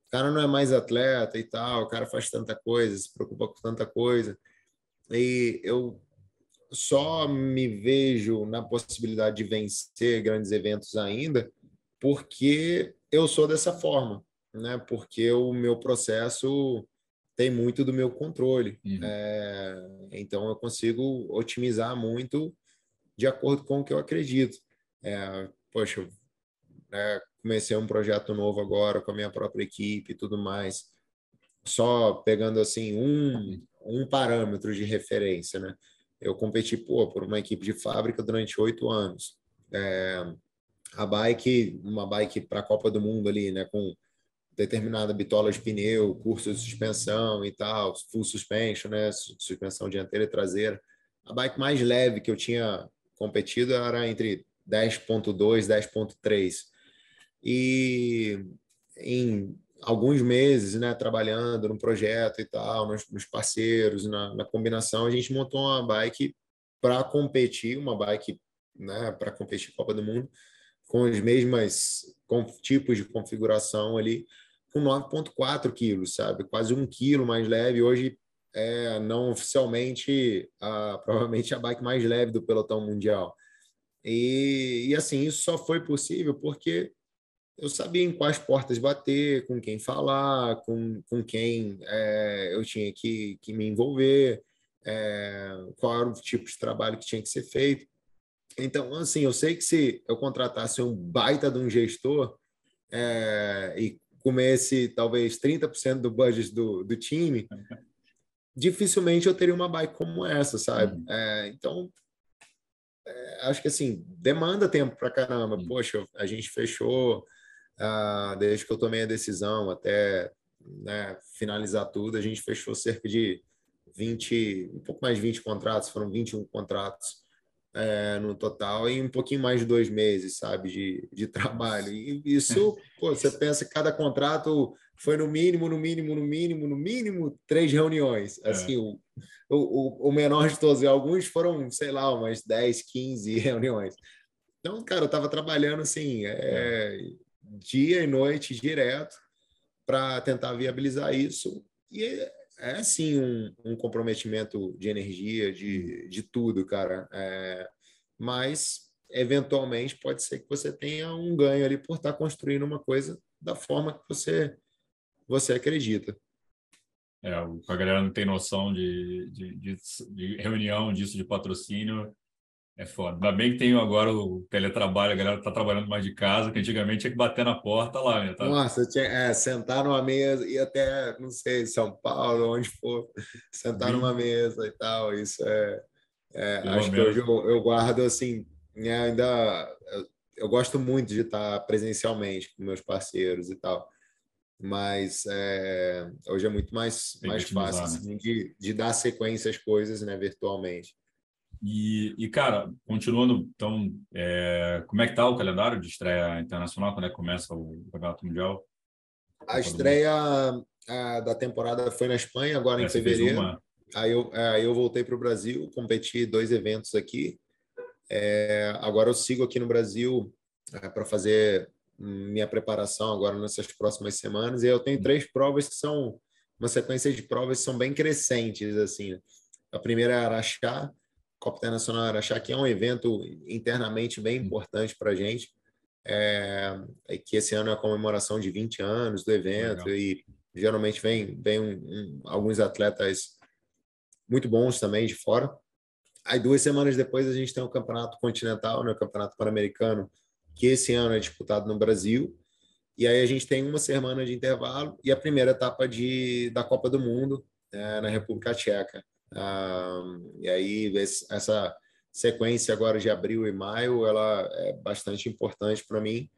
o cara não é mais atleta e tal, o cara faz tanta coisa, se preocupa com tanta coisa. E eu só me vejo na possibilidade de vencer grandes eventos ainda porque eu sou dessa forma, né? Porque o meu processo tem muito do meu controle. Uhum. É, então eu consigo otimizar muito de acordo com o que eu acredito. É, poxa, né, comecei um projeto novo agora com a minha própria equipe e tudo mais. Só pegando assim um, um parâmetro de referência, né? Eu competi pô, por uma equipe de fábrica durante oito anos. É, a bike, uma bike para a Copa do Mundo ali, né? Com determinada bitola de pneu, curso de suspensão e tal, full suspension, né? Suspensão dianteira e traseira. A bike mais leve que eu tinha competido era entre 10.2 e 10.3. E em alguns meses, né, trabalhando no projeto e tal, nos, nos parceiros, na, na, combinação, a gente montou uma bike para competir, uma bike né, para competir Copa do Mundo, com os mesmos com, tipos de configuração ali, com 9,4 quilos, sabe? Quase um quilo mais leve. Hoje, é, não oficialmente, a, provavelmente a bike mais leve do pelotão mundial. E, e assim, isso só foi possível porque eu sabia em quais portas bater, com quem falar, com, com quem é, eu tinha que, que me envolver, é, qual era o tipo de trabalho que tinha que ser feito. Então, assim, eu sei que se eu contratasse um baita de um gestor é, e comesse talvez 30% do budget do, do time, dificilmente eu teria uma bike como essa, sabe? Uhum. É, então, é, acho que assim, demanda tempo para caramba. Uhum. Poxa, a gente fechou, ah, desde que eu tomei a decisão até né, finalizar tudo, a gente fechou cerca de 20, um pouco mais de 20 contratos, foram 21 contratos é, no total em um pouquinho mais de dois meses, sabe, de, de trabalho. E isso, pô, você pensa que cada contrato foi no mínimo, no mínimo, no mínimo, no mínimo três reuniões. É. Assim, o, o, o menor de todos, e alguns foram, sei lá, umas 10, 15 reuniões. Então, cara, eu estava trabalhando assim, é, dia e noite direto para tentar viabilizar isso. E é sim um, um, comprometimento de energia, de, de tudo, cara. É, mas, eventualmente, pode ser que você tenha um ganho ali por estar construindo uma coisa da forma que você, você acredita.
É, a galera não tem noção de, de, de, de reunião disso, de patrocínio. É foda. Ainda bem que tem agora o teletrabalho, a galera tá trabalhando mais de casa, que antigamente tinha que bater na porta lá, né? Tá...
Nossa, tinha, é, sentar numa mesa, e até, não sei, São Paulo, onde for, sentar Sim. numa mesa e tal. Isso é. é acho que hoje eu, eu guardo assim, né, ainda. Eu, eu, gosto muito de estar presencialmente com meus parceiros e tal. Mas é, hoje é muito mais, mais fácil usar, né? assim, de, de dar sequência às coisas né, virtualmente.
E, e, cara, continuando, então, é, como é que tá o calendário de estreia internacional? Quando é que começa o Campeonato Mundial?
A estreia a, da temporada foi na Espanha, agora é, em fevereiro. Aí eu, é, aí eu voltei para o Brasil, competi dois eventos aqui. É, agora eu sigo aqui no Brasil é, para fazer minha preparação agora nessas próximas semanas. E eu tenho três provas que são uma sequência de provas que são bem crescentes. assim. A primeira é Araxá, Copa Internacional Araxá, que é um evento internamente bem importante para a gente, é, que esse ano é a comemoração de 20 anos do evento Legal. e geralmente vem, vem um, um, alguns atletas muito bons também de fora. Aí duas semanas depois a gente tem o Campeonato Continental, né, o Campeonato Pan-Americano, que esse ano é disputado no Brasil. E aí a gente tem uma semana de intervalo e a primeira etapa de, da Copa do Mundo é, na República Tcheca. Ah, e aí essa sequência agora de abril e maio ela é bastante importante para mim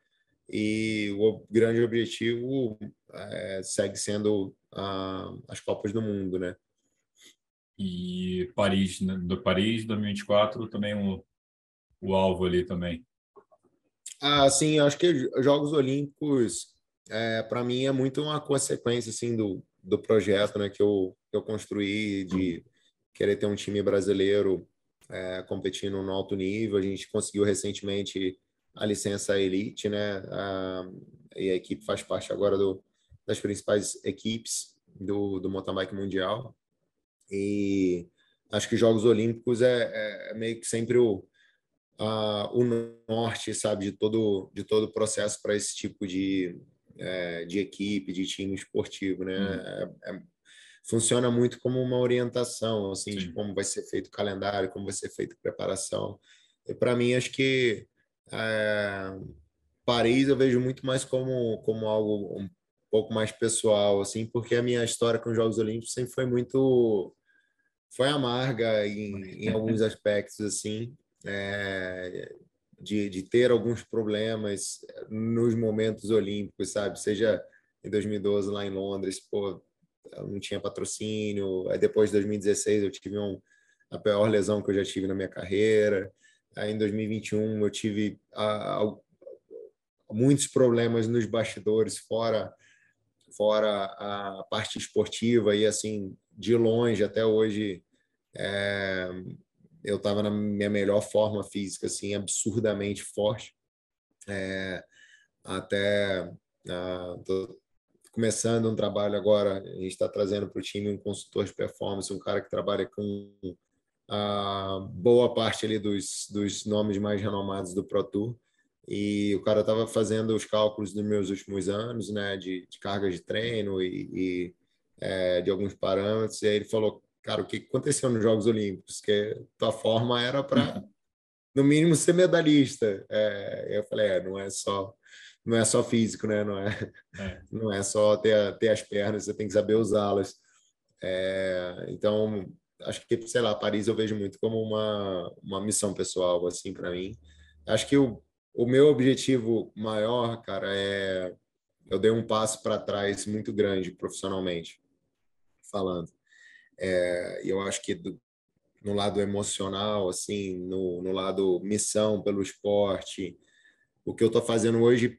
e o grande objetivo é, segue sendo ah, as Copas do Mundo, né?
E Paris, né? do Paris 2024 também o, o alvo ali também.
Ah, sim, acho que Jogos Olímpicos é, para mim é muito uma consequência assim do, do projeto, né, que eu, que eu construí de querer ter um time brasileiro é, competindo no alto nível. A gente conseguiu recentemente a licença Elite, né? A, e a equipe faz parte agora do, das principais equipes do, do mountain bike mundial. E acho que Jogos Olímpicos é, é meio que sempre o, a, o norte, sabe, de todo, de todo o processo para esse tipo de, é, de equipe, de time esportivo, né? Hum. É, é funciona muito como uma orientação, assim, Sim. de como vai ser feito o calendário, como vai ser feita a preparação. E para mim, acho que é, Paris eu vejo muito mais como, como algo um pouco mais pessoal, assim, porque a minha história com os Jogos Olímpicos sempre foi muito foi amarga em, em alguns aspectos, assim, é, de, de ter alguns problemas nos momentos olímpicos, sabe? Seja em 2012 lá em Londres, pô, não tinha patrocínio. Aí depois de 2016 eu tive um, a pior lesão que eu já tive na minha carreira. Aí em 2021 eu tive a, a, muitos problemas nos bastidores, fora fora a parte esportiva e assim de longe até hoje é, eu estava na minha melhor forma física assim absurdamente forte é, até tô, começando um trabalho agora, a gente está trazendo para o time um consultor de performance, um cara que trabalha com a boa parte ali dos, dos nomes mais renomados do Pro Tour. E o cara estava fazendo os cálculos dos meus últimos anos, né, de, de carga de treino e, e é, de alguns parâmetros. E aí ele falou, cara, o que aconteceu nos Jogos Olímpicos? Que tua forma era para, no mínimo, ser medalhista. É, eu falei, é, não é só não é só físico, né? Não é, é. Não é só ter, ter as pernas, você tem que saber usá-las. É, então, acho que, sei lá, Paris eu vejo muito como uma, uma missão pessoal, assim, para mim. Acho que o, o meu objetivo maior, cara, é. Eu dei um passo para trás muito grande profissionalmente, falando. É, eu acho que do, no lado emocional, assim, no, no lado missão pelo esporte, o que eu estou fazendo hoje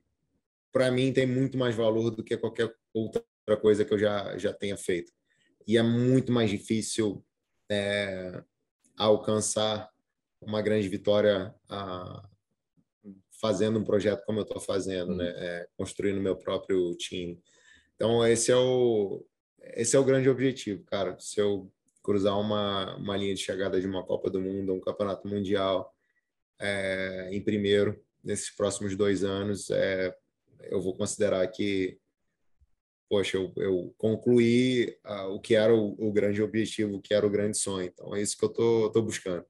para mim tem muito mais valor do que qualquer outra coisa que eu já, já tenha feito. E é muito mais difícil é, alcançar uma grande vitória a, fazendo um projeto como eu estou fazendo, né? É, construindo meu próprio time. Então esse é o esse é o grande objetivo, cara. Se eu cruzar uma, uma linha de chegada de uma Copa do Mundo, um Campeonato Mundial é, em primeiro nesses próximos dois anos, é, eu vou considerar que, poxa, eu, eu concluí uh, o que era o, o, grande objetivo, o que era o grande sonho. Então, é isso que eu tô, tô buscando.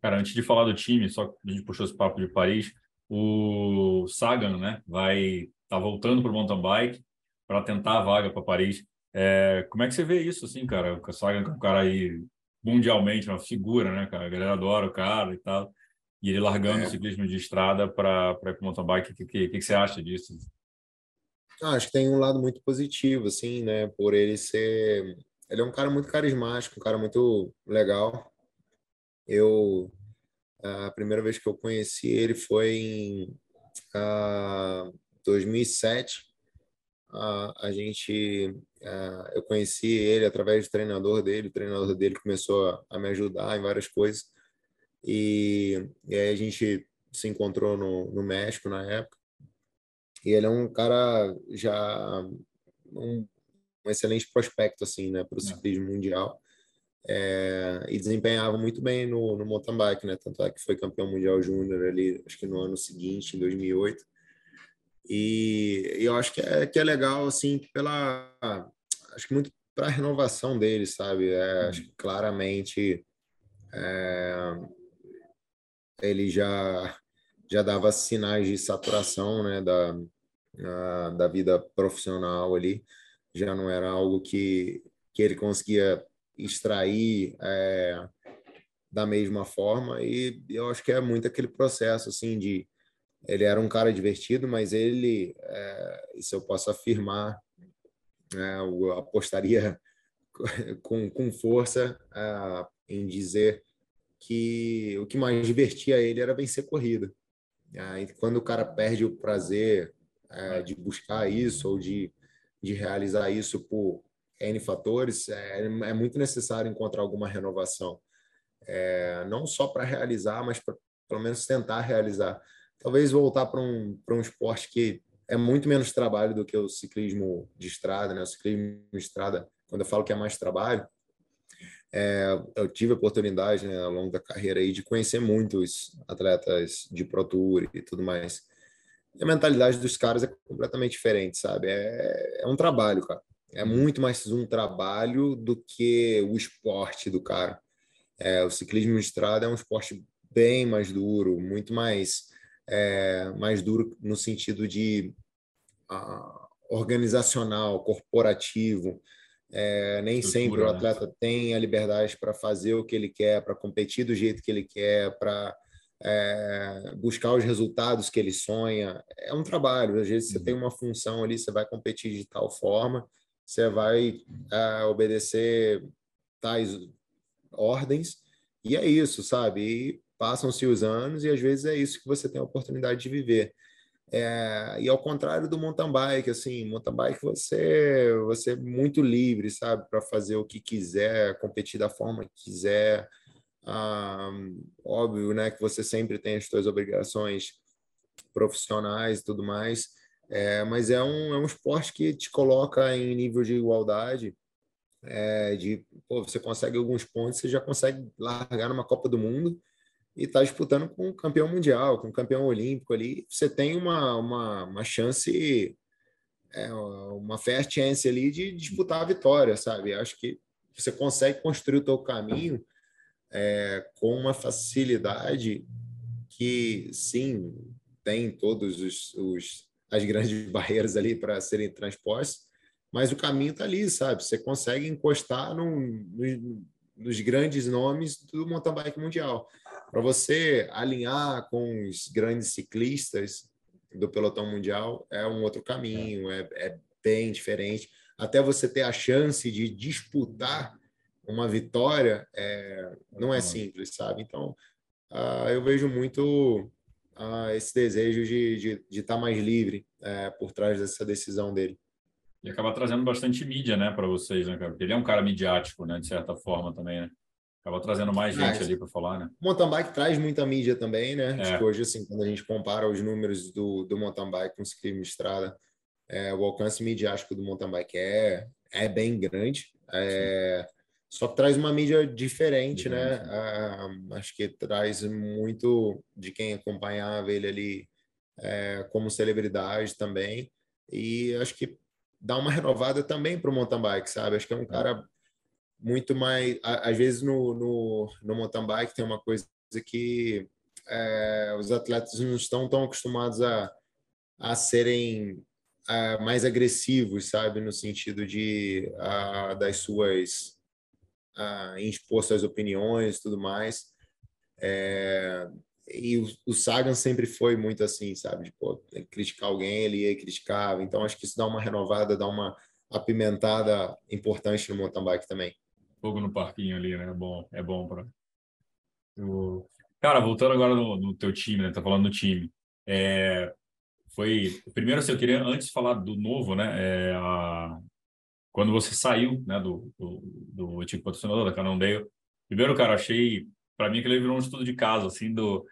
Cara, antes de falar do time, só que a gente puxou esse papo de Paris, o Sagan, né, vai tá voltando para o mountain bike para tentar a vaga para Paris. É, como é que você vê isso, assim, cara? O Sagan é um cara aí mundialmente, uma figura, né, cara? A galera adora o cara e tal. E ele largando é. o ciclismo de estrada para ir para o mountain bike, o que, que, que, você acha disso?
Ah, acho que tem um lado muito positivo, assim, né? Por ele ser. Ele é um cara muito carismático, um cara muito legal. Eu. A primeira vez que eu conheci ele foi em uh, 2007. A gente. Uh, eu conheci ele através do treinador dele. O treinador dele começou a, a me ajudar em várias coisas. E, e aí a gente se encontrou no, no México na época. E ele é um cara já um, um excelente prospecto assim, né, para o é. ciclismo mundial. É, e desempenhava muito bem no, no mountain bike, né? Tanto é que foi campeão mundial júnior ali, acho que no ano seguinte, em 2008. E, eu acho que é, que é legal, assim, pela. Acho que muito para a renovação dele, sabe? É, Acho que claramente é, ele já já dava sinais de saturação né, da, a, da vida profissional ali, já não era algo que, que ele conseguia extrair é, da mesma forma, e eu acho que é muito aquele processo assim de ele era um cara divertido, mas ele, é, isso eu posso afirmar, é, eu apostaria com, com força é, em dizer que o que mais divertia ele era vencer corrida. Aí, quando o cara perde o prazer é, de buscar isso ou de, de realizar isso por N fatores, é, é muito necessário encontrar alguma renovação. É, não só para realizar, mas para pelo menos tentar realizar. Talvez voltar para um, um esporte que é muito menos trabalho do que o ciclismo de estrada. Né? O ciclismo de estrada, quando eu falo que é mais trabalho, é, eu tive a oportunidade né, ao longo da carreira aí de conhecer muitos atletas de Pro Tour e tudo mais. E a mentalidade dos caras é completamente diferente, sabe? É, é um trabalho, cara. É muito mais um trabalho do que o esporte do cara. É, o ciclismo de estrada é um esporte bem mais duro, muito mais, é, mais duro no sentido de uh, organizacional, corporativo. É, nem Estrutura, sempre o né? atleta né? tem a liberdade para fazer o que ele quer, para competir do jeito que ele quer, para é, buscar os resultados que ele sonha. É um trabalho. Às vezes você uhum. tem uma função ali, você vai competir de tal forma, você vai é, obedecer tais ordens, e é isso, sabe? E passam-se os anos, e às vezes é isso que você tem a oportunidade de viver. É, e ao contrário do mountain bike, assim, mountain bike você, você é muito livre, sabe, para fazer o que quiser, competir da forma que quiser. Ah, óbvio, né, que você sempre tem as suas obrigações profissionais e tudo mais, é, mas é um, é um esporte que te coloca em nível de igualdade, é, de pô, você consegue alguns pontos, você já consegue largar numa Copa do Mundo e está disputando com um campeão mundial, com um campeão olímpico ali, você tem uma, uma, uma chance, é, uma fair chance ali de disputar a vitória, sabe? Acho que você consegue construir o teu caminho é, com uma facilidade que, sim, tem todos os, os as grandes barreiras ali para serem transpostas, mas o caminho está ali, sabe? Você consegue encostar num, nos, nos grandes nomes do mountain bike mundial. Para você alinhar com os grandes ciclistas do pelotão mundial é um outro caminho, é, é bem diferente. Até você ter a chance de disputar uma vitória é, não é simples, sabe? Então, uh, eu vejo muito uh, esse desejo de estar de, de tá mais livre uh, por trás dessa decisão dele.
E acaba trazendo bastante mídia, né, para vocês, né, cara? Porque ele é um cara midiático, né, de certa forma também, né? Acaba trazendo mais gente ali para falar, né?
Mountain bike traz muita mídia também, né? É. Que hoje, assim, quando a gente compara os números do, do mountain bike com o ciclismo de estrada, é, o alcance midiático do mountain bike é, é bem grande. É, só que traz uma mídia diferente, né? Ah, acho que traz muito de quem acompanhava ele ali é, como celebridade também. E acho que dá uma renovada também para o mountain bike, sabe? Acho que é um é. cara muito mais. Às vezes no, no, no mountain bike tem uma coisa que é, os atletas não estão tão acostumados a, a serem a, mais agressivos, sabe? No sentido de a, das suas em expor suas opiniões e tudo mais. É, e o, o, Sagan sempre foi muito assim, sabe? De, pô, criticar alguém, ele ia criticava. Então, acho que isso dá uma renovada, dá uma apimentada importante no mountain bike também.
Fogo no parquinho ali, né? É bom, é bom para. Cara, voltando agora no, no, teu time, né? Tá falando do time. É, foi primeiro, assim, eu queria antes falar do novo, né? É, a, quando você saiu né, do, do, do antigo patrocinador, da Cannondale, primeiro, cara, achei, para mim, que ele virou um estudo de caso, assim, do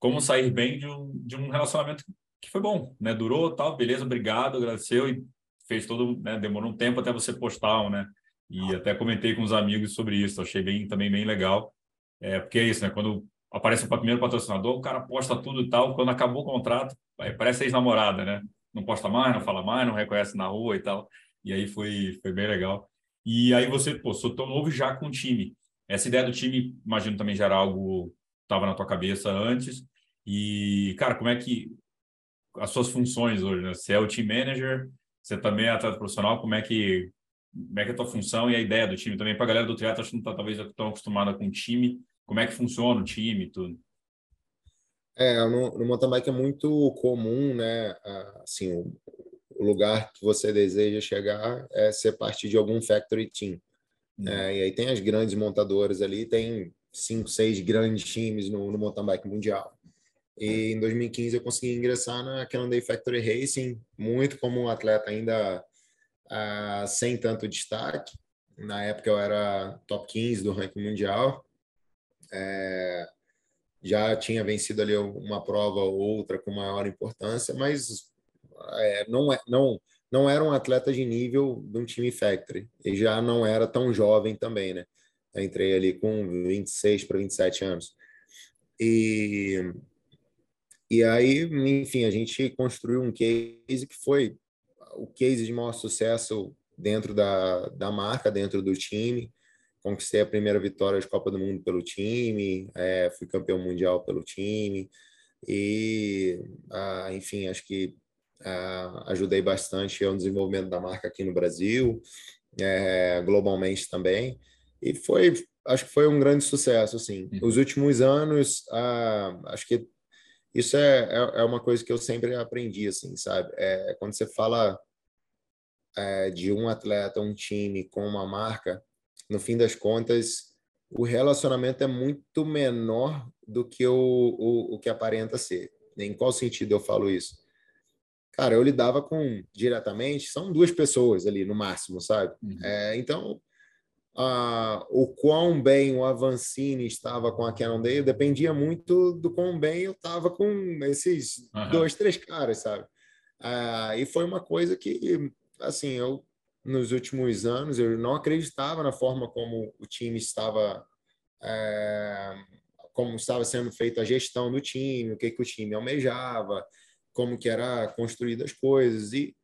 como sair bem de um, de um relacionamento que foi bom, né? Durou, tal, beleza, obrigado, agradeceu e fez todo, né? Demorou um tempo até você postar, né? E até comentei com os amigos sobre isso, achei bem, também bem legal. É, porque é isso, né? Quando aparece o primeiro patrocinador, o cara posta tudo e tal, quando acabou o contrato, parece ex-namorada, né? Não posta mais, não fala mais, não reconhece na rua e tal. E aí foi, foi bem legal. E aí você, pô, sou tão novo já com o time. Essa ideia do time, imagino também já era algo estava na tua cabeça antes. E, cara, como é que as suas funções hoje, né? Você é o team manager, você também é atleta profissional, como é que como é que é a tua função e a ideia do time também para a galera do triatlo acho que não tá talvez tão acostumada com o time, como é que funciona o time e tudo.
É, no, no mountain bike é muito comum, né, assim, o, o lugar que você deseja chegar é ser parte de algum factory team. Uhum. É, e aí tem as grandes montadoras ali, tem cinco, seis grandes times no, no mountain bike mundial. E em 2015 eu consegui ingressar na Cannondale Factory Racing, muito como um atleta ainda uh, sem tanto destaque. Na época eu era top 15 do ranking mundial. É, já tinha vencido ali uma prova ou outra com maior importância, mas é, não, é, não, não era um atleta de nível de um time factory. E já não era tão jovem também, né? Eu entrei ali com 26 para 27 anos. E, e aí, enfim, a gente construiu um case que foi o case de maior sucesso dentro da, da marca, dentro do time. Conquistei a primeira vitória de Copa do Mundo pelo time, é, fui campeão mundial pelo time. E, ah, enfim, acho que Uh, ajudei bastante no desenvolvimento da marca aqui no Brasil, é, globalmente também. E foi, acho que foi um grande sucesso, assim. Uhum. Os últimos anos, uh, acho que isso é, é, é, uma coisa que eu sempre aprendi, assim, sabe? É, quando você fala é, de um atleta, um time com uma marca, no fim das contas, o relacionamento é muito menor do que o, o, o que aparenta ser. Em qual sentido eu falo isso? cara, eu lidava com diretamente, são duas pessoas ali no máximo, sabe? Uhum. É, então, a, o quão bem o Avancini estava com a Cannondale dependia muito do quão bem eu estava com esses uhum. dois, três caras, sabe? Ah, e foi uma coisa que, assim, eu nos últimos anos eu não acreditava na forma como o time estava é, como estava sendo feita a gestão do time, o que, que o time almejava, como que era construída as coisas e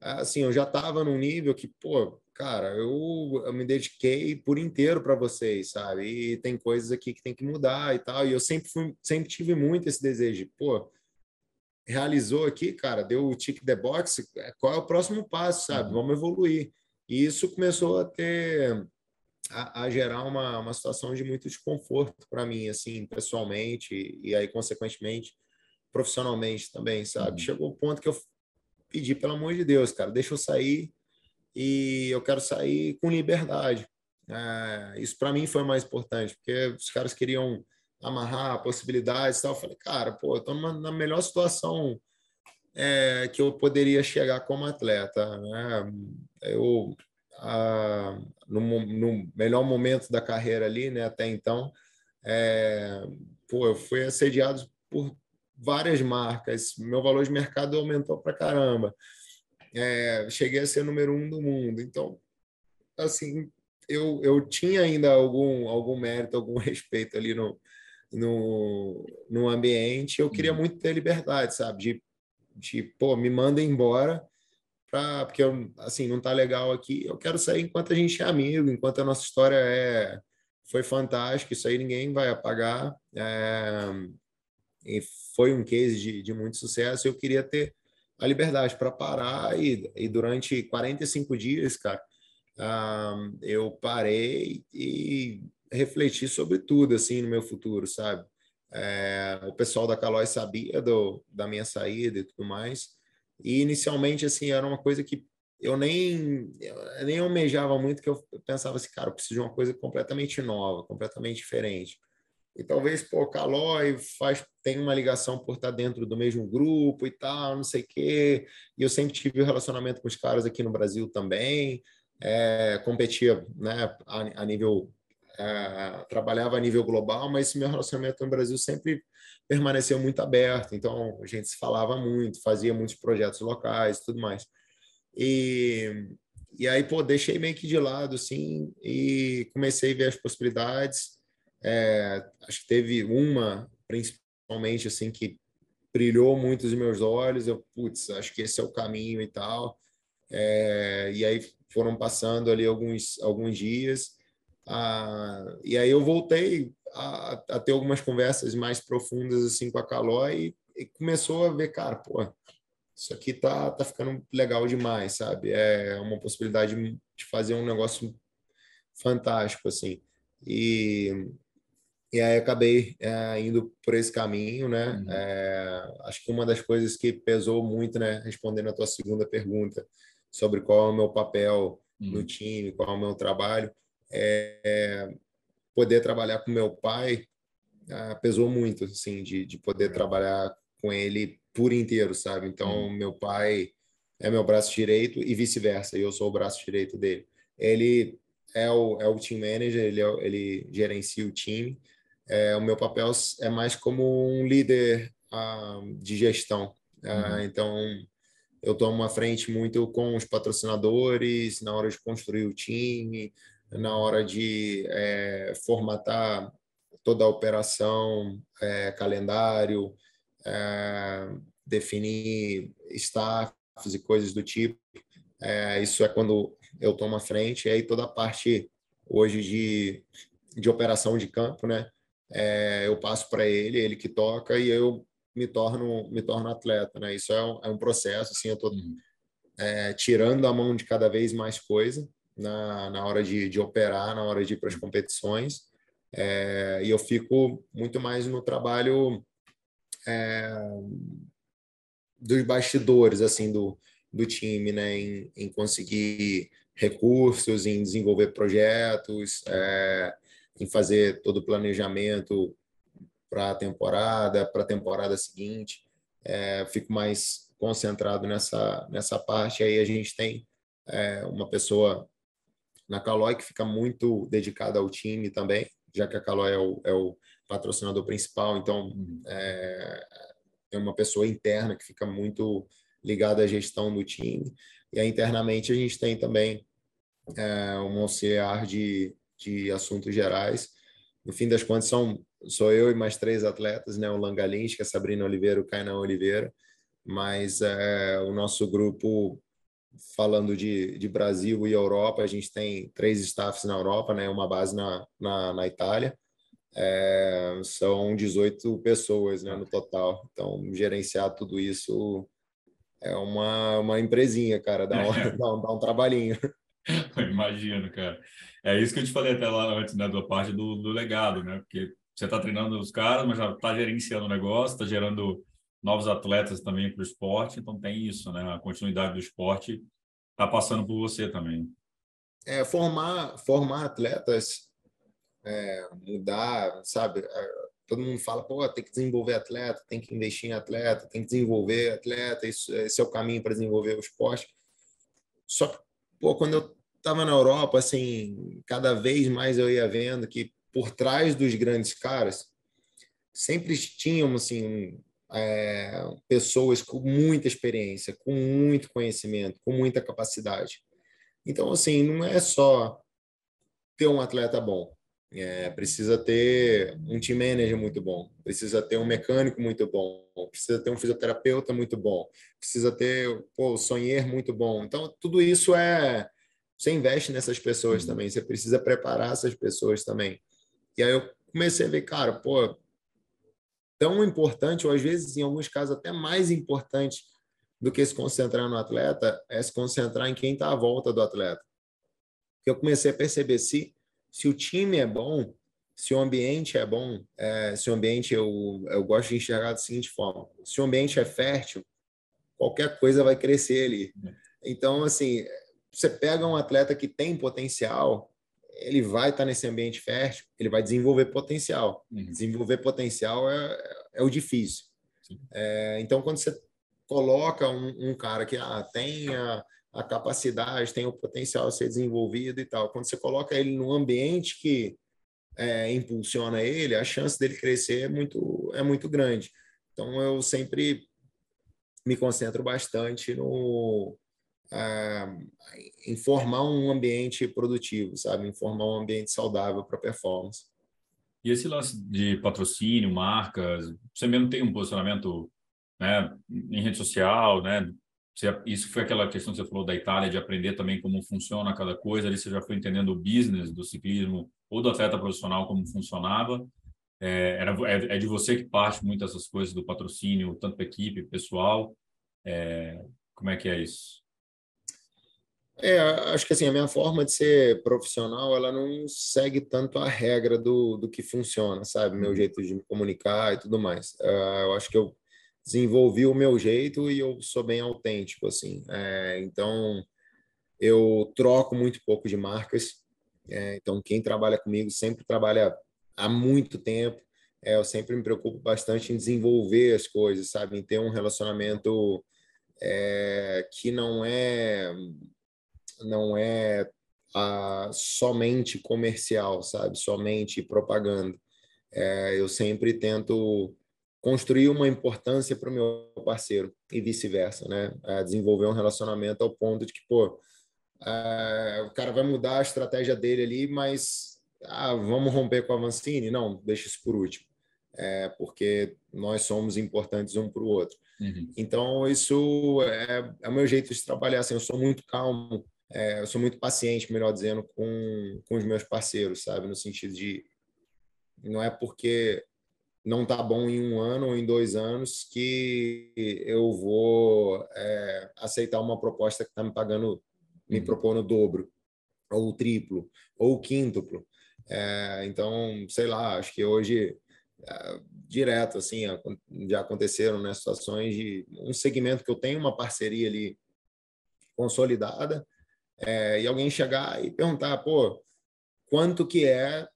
assim eu já estava num nível que pô cara eu, eu me dediquei por inteiro para vocês sabe e tem coisas aqui que tem que mudar e tal e eu sempre fui, sempre tive muito esse desejo de, pô realizou aqui, cara, deu o tick the box, é, qual é o próximo passo, sabe? Uhum. Vamos evoluir. E isso começou a ter a, a, gerar uma, uma situação de muito desconforto para mim, assim, pessoalmente e, e, aí consequentemente profissionalmente também, sabe? Uhum. Chegou o ponto que eu pedi pelo amor de Deus, cara, deixa eu sair e eu quero sair com liberdade. É, isso para mim foi mais importante, porque os caras queriam amarrar possibilidades e tal. Eu falei, cara, pô, eu tô na melhor situação é, que eu poderia chegar como atleta, né? Eu, a, no, no, melhor momento da carreira ali, né, até então, é, pô, eu fui assediado por várias marcas, meu valor de mercado aumentou pra caramba. É, cheguei a ser número um do mundo. Então, assim, eu, eu tinha ainda algum, algum mérito, algum respeito ali no, no, no ambiente, eu queria uhum. muito ter liberdade, sabe? De, de pô, me manda embora, pra, porque eu, assim, não tá legal aqui. Eu quero sair enquanto a gente é amigo, enquanto a nossa história é, foi fantástica, isso aí ninguém vai apagar. É, e foi um case de, de muito sucesso. Eu queria ter a liberdade para parar e, e durante 45 dias, cara, eu parei e refletir sobre tudo assim no meu futuro, sabe? É, o pessoal da Calói sabia do, da minha saída e tudo mais. E inicialmente assim era uma coisa que eu nem eu nem almejava muito que eu pensava assim, cara, eu preciso de uma coisa completamente nova, completamente diferente. E talvez pô, Calói faz tem uma ligação por estar dentro do mesmo grupo e tal, não sei o quê. E eu sempre tive um relacionamento com os caras aqui no Brasil também. É, competia né, a, a nível é, trabalhava a nível global, mas meu relacionamento no Brasil sempre permaneceu muito aberto. Então, a gente se falava muito, fazia muitos projetos locais tudo mais. E, e aí, pô, deixei meio que de lado, assim, e comecei a ver as possibilidades. É, acho que teve uma, principalmente, assim, que brilhou muito os meus olhos. Eu, putz, acho que esse é o caminho e tal. É, e aí foram passando ali alguns, alguns dias ah, e aí eu voltei a, a, ter algumas conversas mais profundas assim com a Caló e, e, começou a ver, cara, pô, isso aqui tá, tá ficando legal demais, sabe? É uma possibilidade de fazer um negócio fantástico, assim. E, e aí acabei é, indo por esse caminho, né? Uhum. É, acho que uma das coisas que pesou muito, né? Respondendo a tua segunda pergunta sobre qual é o meu papel uhum. no time, qual é o meu trabalho, é, poder trabalhar com meu pai ah, pesou muito, assim, de, de poder trabalhar com ele por inteiro, sabe? Então, uhum. meu pai é meu braço direito e vice-versa, eu sou o braço direito dele. Ele é o, é o team manager, ele, é, ele gerencia o time. É, o meu papel é mais como um líder ah, de gestão. Ah, uhum. então, eu tomo uma frente muito com os patrocinadores na hora de construir o time, na hora de é, formatar toda a operação, é, calendário, é, definir staffs e coisas do tipo. É, isso é quando eu tomo a frente. E aí toda a parte hoje de, de operação de campo, né? É, eu passo para ele, ele que toca e eu me torno me torno atleta, né? Isso é um, é um processo, assim, eu estou uhum. é, tirando a mão de cada vez mais coisa na, na hora de, de operar, na hora de ir para as competições. É, e eu fico muito mais no trabalho é, dos bastidores assim do, do time, né, em, em conseguir recursos, em desenvolver projetos, é, em fazer todo o planejamento para a temporada, para a temporada seguinte. É, fico mais concentrado nessa nessa parte. Aí a gente tem é, uma pessoa na Caloi, que fica muito dedicada ao time também, já que a Caloi é o, é o patrocinador principal, então uhum. é, é uma pessoa interna que fica muito ligada à gestão do time. E aí, internamente a gente tem também é, um auxiliar de, de assuntos gerais. No fim das contas, são, sou eu e mais três atletas, né? o Langalins, que é Sabrina Oliveira, o Kainan Oliveira, mas é, o nosso grupo falando de, de Brasil e Europa, a gente tem três staffs na Europa, né? Uma base na, na, na Itália é, são 18 pessoas né, no total. Então, gerenciar tudo isso é uma, uma empresinha, cara, dá, um, dá, um, dá um trabalhinho.
Imagino, cara. É isso que eu te falei até lá antes, né, da parte do, do legado, né? Porque você está treinando os caras, mas já está gerenciando o negócio, está gerando novos atletas também para o esporte, então tem isso, né? A continuidade do esporte está passando por você também.
É, formar, formar atletas, é, mudar, sabe? É, todo mundo fala, pô, tem que desenvolver atleta, tem que investir em atleta, tem que desenvolver atleta, isso, esse é o caminho para desenvolver o esporte. Só que, pô, quando eu estava na Europa, assim, cada vez mais eu ia vendo que por trás dos grandes caras sempre tinham assim é, pessoas com muita experiência, com muito conhecimento, com muita capacidade. Então, assim, não é só ter um atleta bom, é, precisa ter um team manager muito bom, precisa ter um mecânico muito bom, precisa ter um fisioterapeuta muito bom, precisa ter pô, o sonheiro muito bom. Então, tudo isso é. Você investe nessas pessoas uhum. também, você precisa preparar essas pessoas também. E aí eu comecei a ver, cara, pô, tão importante, ou às vezes, em alguns casos, até mais importante do que se concentrar no atleta, é se concentrar em quem está à volta do atleta. Eu comecei a perceber se, se o time é bom, se o ambiente é bom, é, se o ambiente, eu, eu gosto de enxergar da seguinte forma: se o ambiente é fértil, qualquer coisa vai crescer ali. Então, assim, você pega um atleta que tem potencial, ele vai estar nesse ambiente fértil, ele vai desenvolver potencial. Uhum. Desenvolver potencial é, é o difícil. É, então, quando você coloca um, um cara que ah, tem a, a, capacidade, tem o potencial a ser desenvolvido e tal, quando você coloca ele num ambiente que é, impulsiona ele, a chance dele crescer é muito, é muito grande. Então, eu sempre me concentro bastante no, formar um ambiente produtivo, sabe? Em formar um ambiente saudável para performance.
E esse lance de patrocínio, marcas, você mesmo tem um posicionamento né, em rede social, né? isso foi aquela questão que você falou da Itália, de aprender também como funciona cada coisa. Ali você já foi entendendo o business do ciclismo ou do atleta profissional, como funcionava. É, era, é, é de você que parte muitas dessas coisas do patrocínio, tanto para equipe, pessoal. É, como é que é isso?
É, acho que assim, a minha forma de ser profissional, ela não segue tanto a regra do, do que funciona, sabe? Meu uhum. jeito de me comunicar e tudo mais. Uh, eu acho que eu desenvolvi o meu jeito e eu sou bem autêntico, assim. É, então, eu troco muito pouco de marcas. É, então, quem trabalha comigo sempre trabalha há muito tempo. É, eu sempre me preocupo bastante em desenvolver as coisas, sabe? Em ter um relacionamento é, que não é não é a, somente comercial, sabe? Somente propaganda. É, eu sempre tento construir uma importância para o meu parceiro e vice-versa, né? É, desenvolver um relacionamento ao ponto de que, pô, é, o cara vai mudar a estratégia dele ali, mas ah, vamos romper com a Vancini? Não, deixa isso por último. É, porque nós somos importantes um para o outro. Uhum. Então, isso é, é o meu jeito de trabalhar. Assim, eu sou muito calmo, é, eu sou muito paciente, melhor dizendo, com, com os meus parceiros, sabe? No sentido de não é porque não tá bom em um ano ou em dois anos que eu vou é, aceitar uma proposta que está me pagando, me uhum. propondo o dobro, ou o triplo, ou o quíntuplo. É, então, sei lá, acho que hoje é, direto assim já aconteceram né, situações de um segmento que eu tenho uma parceria ali consolidada é, e alguém chegar e perguntar, pô, quanto que é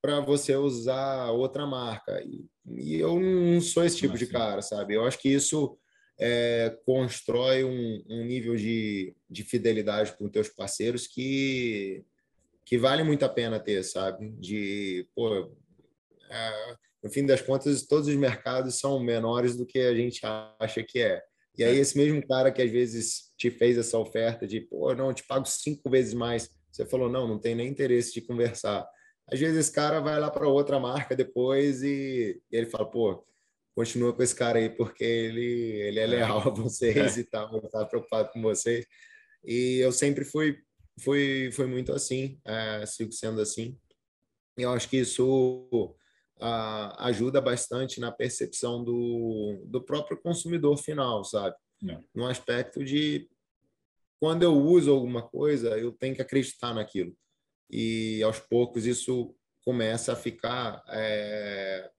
para você usar outra marca? E, e, eu não sou esse tipo de cara, sabe? Eu acho que isso é, constrói um, um, nível de, de fidelidade com os teus parceiros que, que vale muito a pena ter, sabe? De, pô, é, no fim das contas, todos os mercados são menores do que a gente acha que é. E aí, esse mesmo cara que às vezes te fez essa oferta de, pô, não, eu te pago cinco vezes mais, você falou, não, não tem nem interesse de conversar. Às vezes esse cara vai lá para outra marca depois e, e, ele fala, pô, continua com esse cara aí porque ele, ele é, é. leal a vocês é. e tal, ele tá preocupado com vocês. E eu sempre fui, fui, fui muito assim, é, sigo sendo assim. eu acho que isso ajuda bastante na percepção do, do próprio consumidor final, sabe? É. No aspecto de quando eu uso alguma coisa, eu tenho que acreditar naquilo. E aos poucos isso começa a ficar é,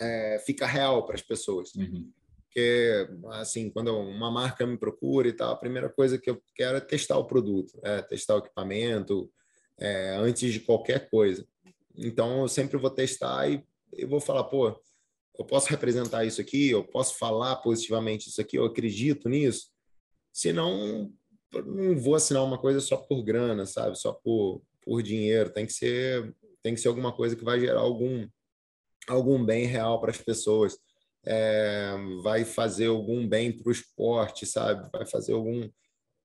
é, fica real para as pessoas. Uhum. Porque, assim, quando uma marca me procura e tal, a primeira coisa que eu quero é testar o produto, é testar o equipamento, é, antes de qualquer coisa. Então, eu sempre vou testar e eu vou falar, pô, eu posso representar isso aqui, eu posso falar positivamente isso aqui, eu acredito nisso. Senão, não vou assinar uma coisa só por grana, sabe? Só por, por dinheiro. Tem que ser tem que ser alguma coisa que vai gerar algum algum bem real para as pessoas. É, vai fazer algum bem para o esporte, sabe? Vai fazer algum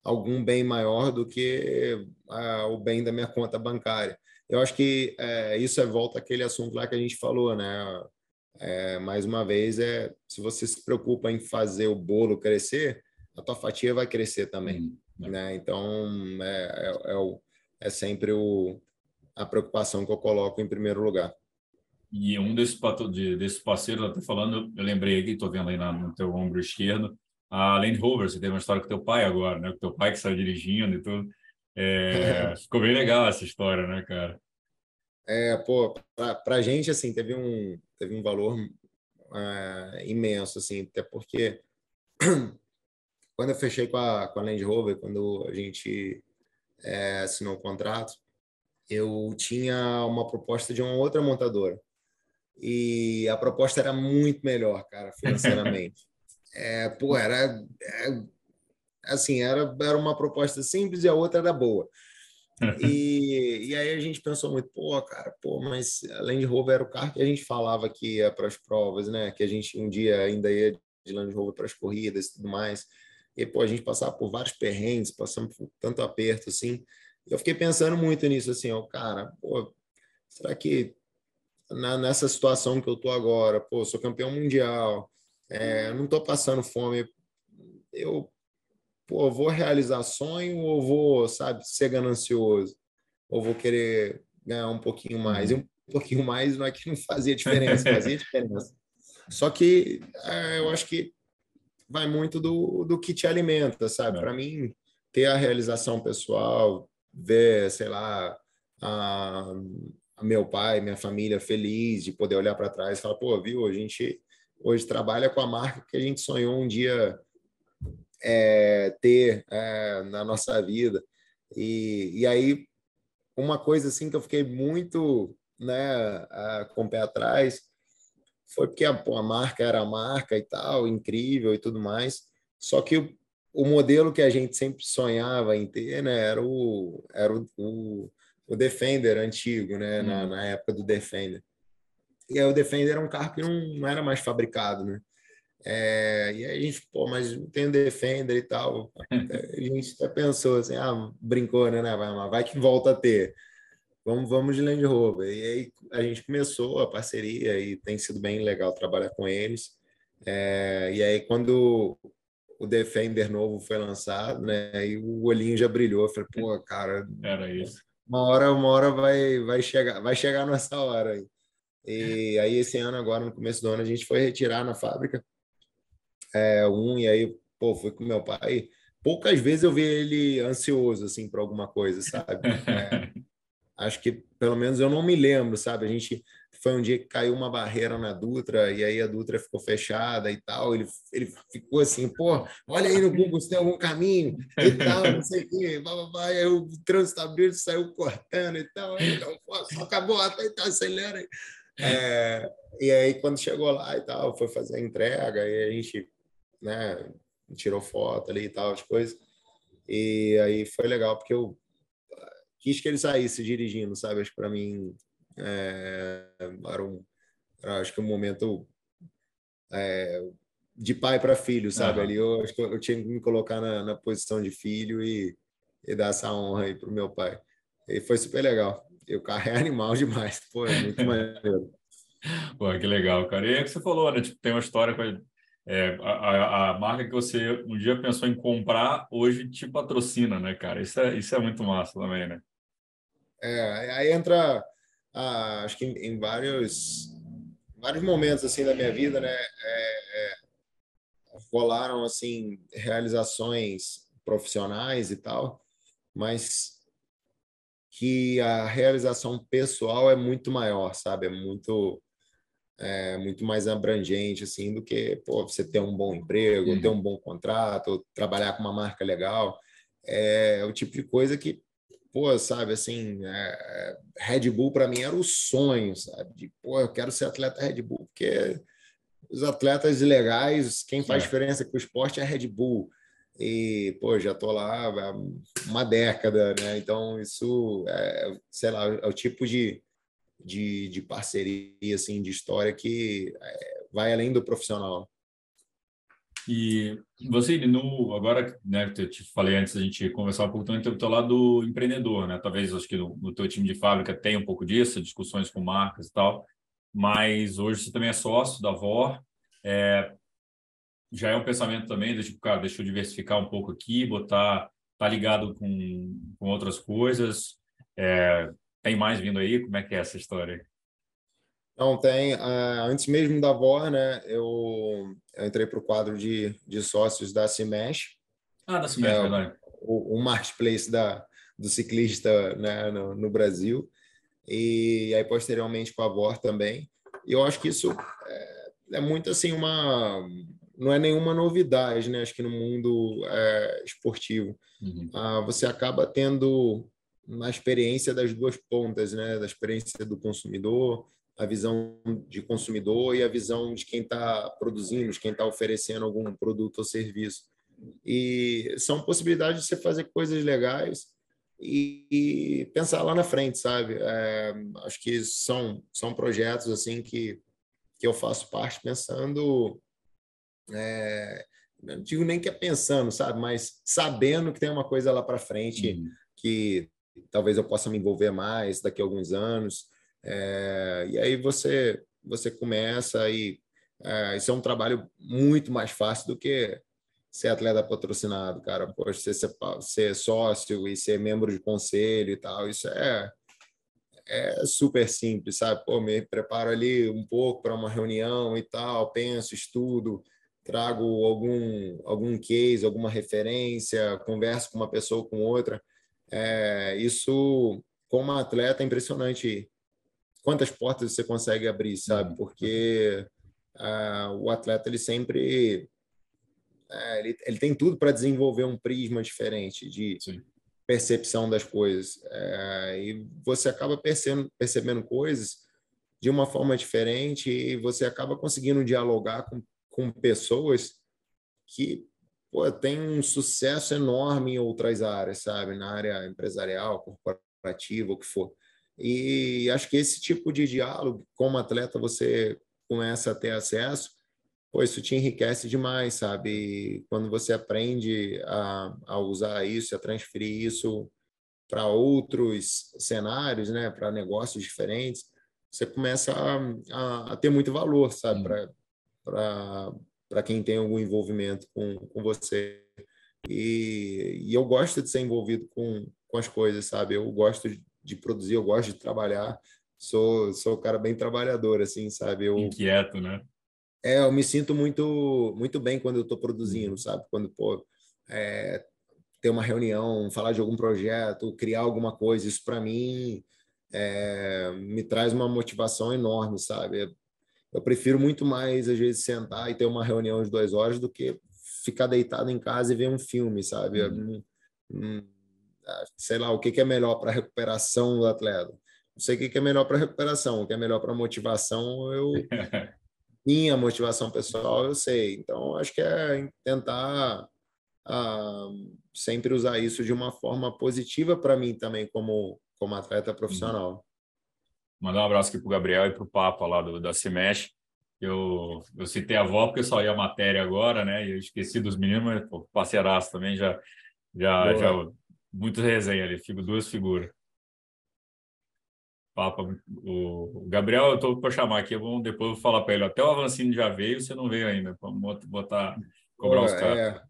algum bem maior do que ah, o bem da minha conta bancária. Eu acho que é, isso é volta àquele assunto lá que a gente falou, né? É, mais uma vez, é se você se preocupa em fazer o bolo crescer, a tua fatia vai crescer também, uhum. né? Então, é, é, é, o, é sempre o, a preocupação que eu coloco em primeiro lugar.
E um desses, desses parceiros, até falando, eu lembrei aqui, estou vendo aí no teu ombro esquerdo, a Land Rover, você teve uma história com teu pai agora, né? Com teu pai que saiu dirigindo e tudo. É, ficou bem legal essa história, né, cara?
É, pô, pra, pra gente, assim, teve um, teve um valor uh, imenso, assim, até porque quando eu fechei com a, com a Land Rover, quando a gente é, assinou o contrato, eu tinha uma proposta de uma outra montadora. E a proposta era muito melhor, cara, financeiramente. é, pô, era, é, assim, era, era uma proposta simples e a outra era boa. E, e aí a gente pensou muito, pô, cara, pô, mas a Land Rover era o carro que a gente falava que ia para as provas, né? Que a gente um dia ainda ia de Land Rover para as corridas e tudo mais. E, pô, a gente passava por vários perrengues, passamos por tanto aperto, assim. Eu fiquei pensando muito nisso, assim, ó, cara, pô, será que na, nessa situação que eu tô agora, pô, sou campeão mundial, é, não tô passando fome, eu, pô, vou realizar sonho ou vou, sabe, ser ganancioso? Ou vou querer ganhar um pouquinho mais? E um pouquinho mais não é que não fazia diferença, fazia diferença. Só que é, eu acho que vai muito do, do que te alimenta, sabe? É. Para mim, ter a realização pessoal, ver, sei lá, a, a meu pai, minha família feliz de poder olhar para trás e falar, pô, viu, a gente hoje trabalha com a marca que a gente sonhou um dia é, ter é, na nossa vida. E, e aí, uma coisa assim que eu fiquei muito né, com o pé atrás foi porque a, a marca era a marca e tal, incrível e tudo mais. Só que o, o modelo que a gente sempre sonhava em ter né, era, o, era o, o, o Defender antigo, né, na, uhum. na época do Defender. E aí o Defender era um carro que não, não era mais fabricado, né? É, e aí a gente, pô, mas tem o Defender e tal. A gente até pensou assim, ah, brincou, né? né vai, vai que volta a ter vamos, vamos de Land Rover. E aí a gente começou a parceria e tem sido bem legal trabalhar com eles. É, e aí quando o Defender novo foi lançado, né, e o olhinho já brilhou, eu falei, pô, cara,
era isso.
Uma hora, uma hora vai, vai chegar, vai chegar nessa hora aí. E aí esse ano agora no começo do ano a gente foi retirar na fábrica é, um e aí pô, fui com meu pai. Poucas vezes eu vi ele ansioso assim para alguma coisa, sabe? É, acho que pelo menos eu não me lembro, sabe? A gente foi um dia que caiu uma barreira na Dutra e aí a Dutra ficou fechada e tal. Ele, ele ficou assim, pô, olha aí no Google se tem algum caminho e tal, não sei o quê. Vai, aí o trânsito abriu, saiu cortando e tal. Aí, então, pô, só acabou, até então acelera. É, e aí quando chegou lá e tal, foi fazer a entrega e a gente, né, tirou foto ali e tal, as coisas. E aí foi legal porque eu quis que ele saísse dirigindo, sabe? Acho que para mim é, era um, era, acho que um momento é, de pai para filho, sabe? Uhum. Ali eu acho que eu, tinha que me colocar na, na posição de filho e, e dar essa honra aí pro meu pai. E foi super legal. E o carro é animal demais, pô, é muito maneiro.
Pô, que legal, cara. E é que você falou, né? Tipo, tem uma história com é, a, a, marca que você um dia pensou em comprar, hoje te patrocina, né, cara? Isso é, isso é muito massa também, né?
É, aí entra, ah, acho que em, em, vários, vários momentos assim da minha vida, né? É, é, rolaram assim realizações profissionais e tal, mas que a realização pessoal é muito maior, sabe? É muito é muito mais abrangente assim do que pô, você ter um bom emprego, uhum. ter um bom contrato, trabalhar com uma marca legal. É o tipo de coisa que, pô, sabe, assim, é, Red Bull para mim era o sonho, sabe? De, pô, eu quero ser atleta Red Bull, porque os atletas legais, quem faz é. diferença com o esporte é Red Bull. E, pô, já tô lá há uma década, né? Então, isso, é, sei lá, é o tipo de, de, de parceria, assim, de história que é, vai além do profissional.
E você, no, agora, né, eu te falei antes a gente conversar um pouco também do teu lado empreendedor, né? Talvez, acho que no, no teu time de fábrica tem um pouco disso, discussões com marcas e tal, mas hoje você também é sócio da VOR, é, já é um pensamento também do tipo, cara, deixa eu diversificar um pouco aqui, botar, tá ligado com, com outras coisas, é, tem mais vindo aí? Como é que é essa história?
Não, tem. Uh, antes mesmo da VOR, né, eu, eu entrei para o quadro de, de sócios da Cimesh.
Ah, da Cimesh, é verdade.
O, o marketplace da, do ciclista né, no, no, Brasil. E aí, posteriormente, com a VOR também. E eu acho que isso é, é muito assim uma não é nenhuma novidade, né? Acho que no mundo é, esportivo uhum. ah, você acaba tendo na experiência das duas pontas, né? Da experiência do consumidor, a visão de consumidor e a visão de quem está produzindo, de quem está oferecendo algum produto ou serviço. E são possibilidades de você fazer coisas legais e, e pensar lá na frente, sabe? É, acho que são são projetos assim que que eu faço parte pensando é, não digo nem que é pensando, sabe, mas sabendo que tem uma coisa lá para frente uhum. que talvez eu possa me envolver mais daqui a alguns anos. É, e aí você você começa e é, isso é um trabalho muito mais fácil do que ser atleta patrocinado, cara. Poxa, ser, ser sócio e ser membro de conselho e tal, isso é é super simples, sabe? Pô, me preparo ali um pouco para uma reunião e tal, penso, estudo, trago algum algum case, alguma referência, converso com uma pessoa com outra. É, isso, como atleta, é impressionante quantas portas você consegue abrir, sabe? Uhum. Porque uh, o atleta ele sempre uh, ele, ele tem tudo para desenvolver um prisma diferente de Sim. percepção das coisas uh, e você acaba percebendo, percebendo coisas de uma forma diferente e você acaba conseguindo dialogar com, com pessoas que pô, tem um sucesso enorme em outras áreas, sabe? Na área empresarial, corporativa, o que for. E acho que esse tipo de diálogo, como atleta, você começa a ter acesso, pô, isso te enriquece demais, sabe? E quando você aprende a, a usar isso, a transferir isso para outros cenários, né? Para negócios diferentes, você começa a, a, a ter muito valor, sabe? Para para quem tem algum envolvimento com, com você. E, e, eu gosto de ser envolvido com, com as coisas, sabe? Eu gosto de, produzir, eu gosto de trabalhar. Sou, sou um cara bem trabalhador, assim, sabe? Eu,
Inquieto, né?
É, eu me sinto muito, muito bem quando eu estou produzindo, uhum. sabe? Quando, pô, é, ter uma reunião, falar de algum projeto, criar alguma coisa, isso para mim é, me traz uma motivação enorme, sabe? Eu prefiro muito mais, às vezes, sentar e ter uma reunião de duas horas do que ficar deitado em casa e ver um filme, sabe? Uhum. Hum, sei lá, o que, é melhor para a recuperação do atleta. Não sei o que, é melhor para a recuperação, o que é melhor para a motivação, eu. minha motivação pessoal, eu sei. Então, acho que é tentar ah, sempre usar isso de uma forma positiva para mim também, como, como atleta profissional.
Mandar um abraço aqui para o Gabriel e para o Papa lá do, da Cimesh. Eu, eu citei a avó porque eu saí a matéria agora, né? E eu esqueci dos meninos, mas pô, parceiraço também já, já, já muito resenha ali, fico duas figuras. Papa, o, Gabriel, eu estou para chamar aqui, vamos depois vou falar para ele. Até o Avancini já veio, você não veio ainda. Vamos botar, cobrar os caras.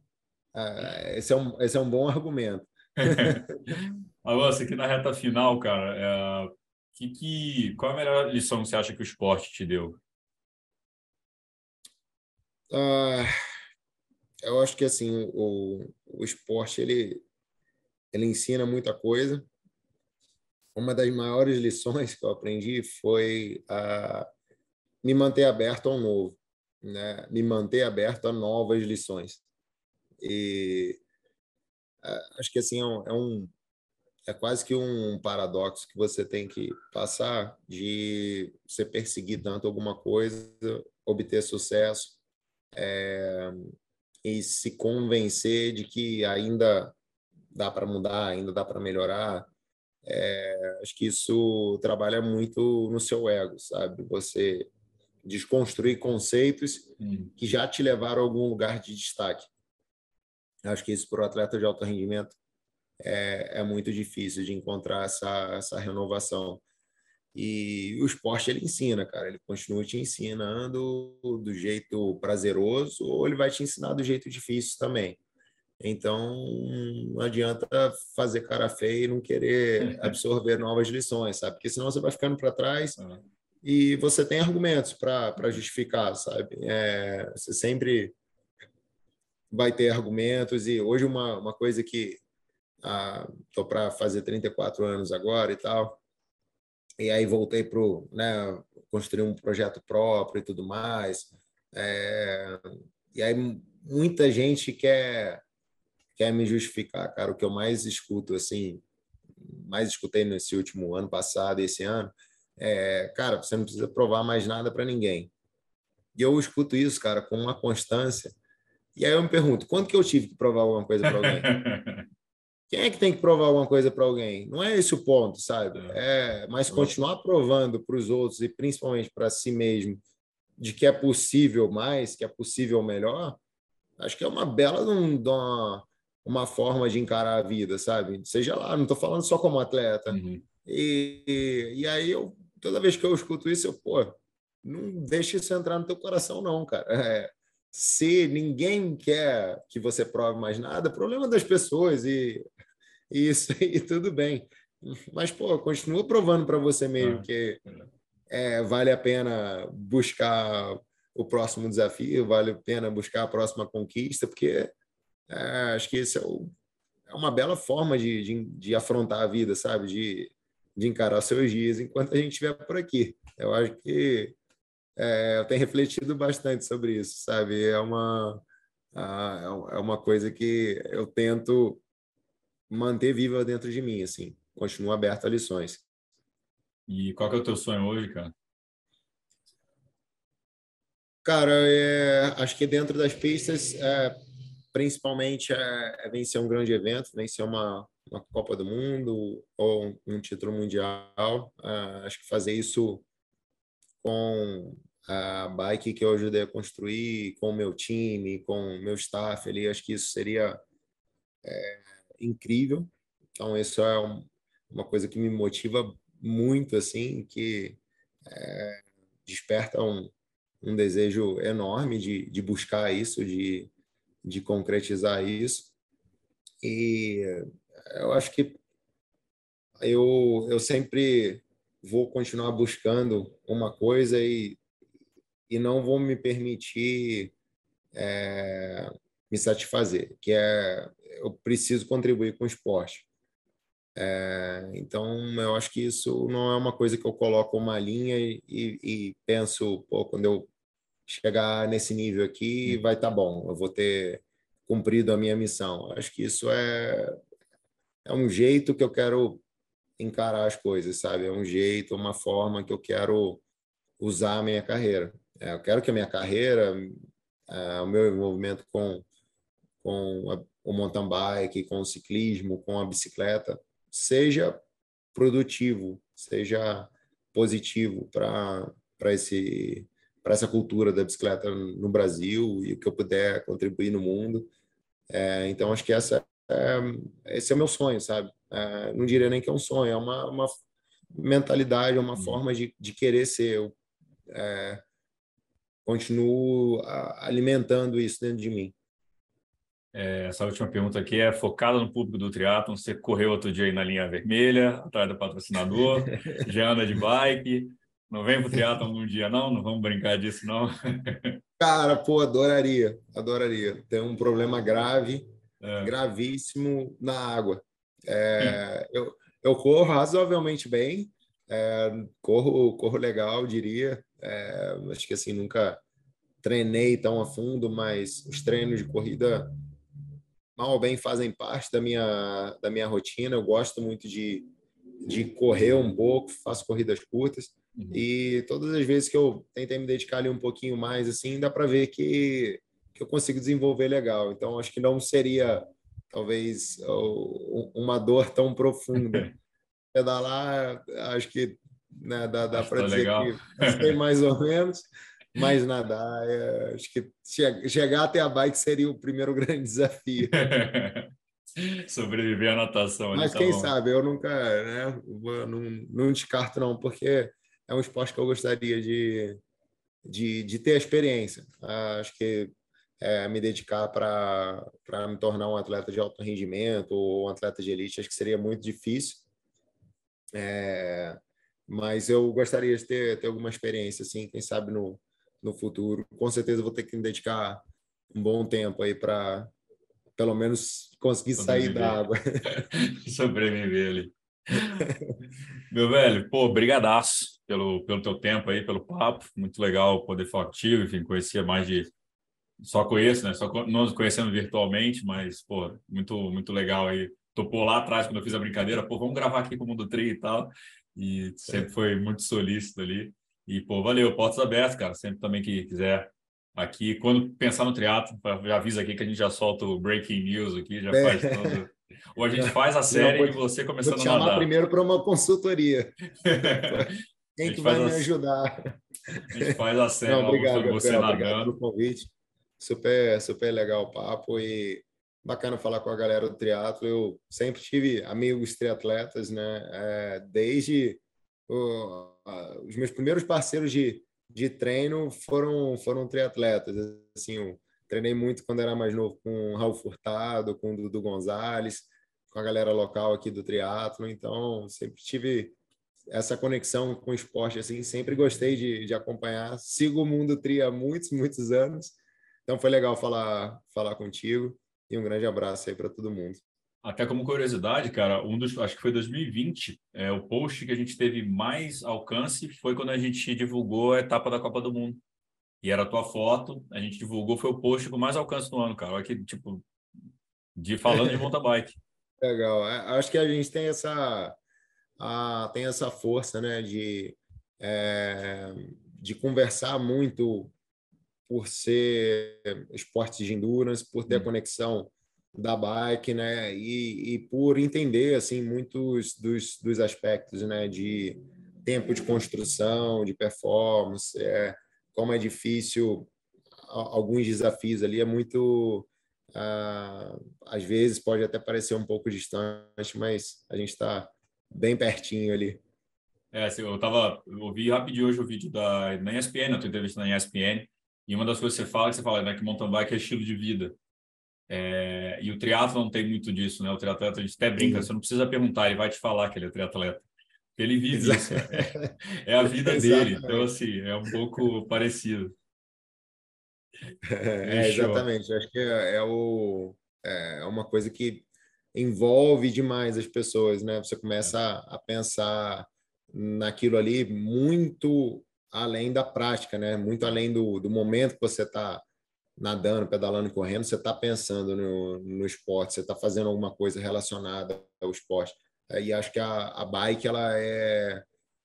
É, é, esse, é um, esse é um bom argumento.
Alonso, aqui na reta final, cara, é, que, que, qual a melhor lição que você acha que o esporte te deu?
Uh, eu acho que assim o, o esporte ele ele ensina muita coisa. Uma das maiores lições que eu aprendi foi a me manter aberto ao novo, né? Me manter aberto a novas lições. E uh, acho que assim é um, é quase que um paradoxo que você tem que passar de você perseguir tanto alguma coisa, obter sucesso é, e se convencer de que ainda dá para mudar, ainda dá para melhorar. É, acho que isso trabalha muito no seu ego, sabe? Você desconstruir conceitos hum. que já te levaram a algum lugar de destaque. Acho que isso para o atleta de alto rendimento é, é muito difícil de encontrar essa, essa renovação. E o esporte ele ensina, cara, ele continua te ensinando do jeito prazeroso ou ele vai te ensinar do jeito difícil também. Então, não adianta fazer cara feia e não querer absorver novas lições, sabe? Porque senão você vai ficando para trás uhum. e você tem argumentos para justificar, sabe? É, você sempre vai ter argumentos e hoje uma, uma coisa que estou ah, para fazer 34 anos agora e tal. E aí voltei para né, construir um projeto próprio e tudo mais. É, e aí muita gente quer quer me justificar, cara. O que eu mais escuto assim, mais escutei nesse último ano passado, esse ano, é, cara, você não precisa provar mais nada para ninguém. E eu escuto isso, cara, com uma constância. E aí eu me pergunto, quando que eu tive que provar alguma coisa para alguém? Quem é que tem que provar alguma coisa para alguém? Não é esse o ponto, sabe? É, é mas continuar provando para os outros e principalmente para si mesmo de que é possível mais, que é possível melhor, acho que é uma bela uma, uma forma de encarar a vida, sabe? Seja lá, não estou falando só como atleta. Uhum. E, e, aí, eu, toda vez que eu escuto isso, eu, pô, não deixe isso entrar no teu coração, não, cara. É, se ninguém quer que você prove mais nada, problema das pessoas e isso e tudo bem. Mas, pô, continua provando para você mesmo ah, que é, vale a pena buscar o próximo desafio, vale a pena buscar a próxima conquista, porque é, acho que isso é, o, é, uma bela forma de, de, de, afrontar a vida, sabe? De, de encarar seus dias enquanto a gente estiver por aqui. Eu acho que é, eu tenho refletido bastante sobre isso, sabe? É uma, é uma coisa que eu tento manter viva dentro de mim, assim. Continuo aberto a lições.
E qual que é o teu sonho hoje, cara?
Cara, é, acho que dentro das pistas, é, principalmente é, é, vencer um grande evento, vencer uma, uma Copa do Mundo ou um, um título mundial. É, acho que fazer isso com a bike que eu ajudei a construir, com o meu time, com o meu staff ali, acho que isso seria é, incrível. Então, isso é um, uma coisa que me motiva muito, assim, que é, desperta um, um desejo enorme de, de buscar isso, de, de concretizar isso. E eu acho que eu, eu sempre vou continuar buscando uma coisa e, e não vou me permitir é, me satisfazer, que é eu preciso contribuir com o esporte. É, então, eu acho que isso não é uma coisa que eu coloco uma linha e, e, penso, pô, quando eu chegar nesse nível aqui, vai estar tá bom, eu vou ter cumprido a minha missão. Acho que isso é, é um jeito que eu quero encarar as coisas, sabe? É um jeito, uma forma que eu quero usar a minha carreira. É, eu quero que a minha carreira, é, o meu envolvimento com, com a, o mountain bike, com o ciclismo, com a bicicleta, seja produtivo, seja positivo para esse para essa cultura da bicicleta no Brasil e o que eu puder contribuir no mundo. É, então acho que essa é, esse é o meu sonho, sabe? É, não diria nem que é um sonho, é uma, uma mentalidade, é uma uhum. forma de, de querer ser. Eu é, continuo alimentando isso dentro de mim.
É, essa última pergunta aqui é focada no público do triatlon. Você correu outro dia aí na linha vermelha, atrás do patrocinador, já anda de bike. Não vem pro triatlon um dia, não? Não vamos brincar disso, não?
Cara, pô, adoraria, adoraria. Tem um problema grave, é. gravíssimo na água. É, eu, eu corro razoavelmente bem, é, corro, corro legal, diria. É, acho que assim, nunca treinei tão a fundo, mas os treinos de corrida mal ou bem fazem parte da minha, da minha rotina. Eu gosto muito de, de correr um pouco, faço corridas curtas. Uhum. E todas as vezes que eu tentei me dedicar ali um pouquinho mais, assim, dá para ver que, que eu consigo desenvolver legal. Então, acho que não seria, talvez, uma dor tão profunda. Pedalar, acho que né, dá, dá para dizer legal. que sei mais ou menos. Mas nadar, é, acho que chegar até a bike seria o primeiro grande desafio.
Sobreviver à natação.
Mas tá quem bom. sabe, eu nunca, né, não, não descarto não, porque é um esporte que eu gostaria de, de, de ter a experiência. Acho que é, me dedicar para me tornar um atleta de alto rendimento ou um atleta de elite, acho que seria muito difícil. É, mas eu gostaria de ter, ter alguma experiência, assim, quem sabe no, no futuro. Com certeza vou ter que me dedicar um bom tempo aí para pelo menos conseguir sair da água.
Sobreviver ali. Meu velho, pô, brigadaço pelo, pelo teu tempo aí, pelo papo. Muito legal poder falar contigo, enfim, conhecia mais de... Só conheço, né? Só nos conhecendo virtualmente, mas, pô, muito, muito legal aí. Topou lá atrás quando eu fiz a brincadeira, pô, vamos gravar aqui com o Mundo Tri e tal. E sempre foi muito solícito ali. E, pô, valeu, portas abertas, cara. Sempre também que quiser aqui. Quando pensar no triatlo, já avisa aqui que a gente já solta o breaking news aqui, já faz é. todo. Ou a gente faz a série Não, e você começando vou
te
a nadar.
primeiro para uma consultoria. Quem que vai me ajudar?
A gente faz a série Não, obrigado, você Gabriel, nadando. Obrigado pelo
convite. Super, super legal o papo e bacana falar com a galera do triatlo. Eu sempre tive amigos triatletas, né? É, desde o, os meus primeiros parceiros de, de treino foram foram triatletas. Assim, treinei muito quando era mais novo com o Raul Furtado, com o Dudu Gonzalez, com a galera local aqui do triatlo. Então, sempre tive essa conexão com o esporte, assim, sempre gostei de, de acompanhar. Sigo o mundo tri há muitos, muitos anos. Então, foi legal falar, falar contigo e um grande abraço aí para todo mundo.
Até como curiosidade, cara, um dos, acho que foi 2020, é, o post que a gente teve mais alcance foi quando a gente divulgou a etapa da Copa do Mundo. E era a tua foto, a gente divulgou, foi o post com mais alcance no ano, cara. Olha que, tipo, de falando de mountain bike.
Legal. É, acho que a gente tem essa, a, tem essa força, né, de, é, de conversar muito por ser esportes de endurance, por ter a hum. conexão da bike, né? E, e por entender assim muitos dos, dos aspectos, né? De tempo de construção, de performance, é, como é difícil alguns desafios ali é muito ah, às vezes pode até parecer um pouco distante, mas a gente está bem pertinho ali.
É, assim, eu tava, eu ouvi rapidinho hoje o vídeo da na ESPN, a tua entrevista na ESPN, e uma das coisas que você fala, que você fala né, que mountain bike é estilo de vida. É, e o triatlo não tem muito disso, né? O triatleta, a gente até brinca, Sim. você não precisa perguntar, ele vai te falar que ele é triatleta. Ele vive isso, é, é, a vida dele. Então, assim, é um pouco parecido.
É, exatamente. Acho que é, é, o, é uma coisa que envolve demais as pessoas, né? Você começa a, a pensar naquilo ali muito além da prática, né? Muito além do, do momento que você está nadando, pedalando, correndo, você está pensando no, no esporte, você está fazendo alguma coisa relacionada ao esporte. E acho que a, a bike, ela é,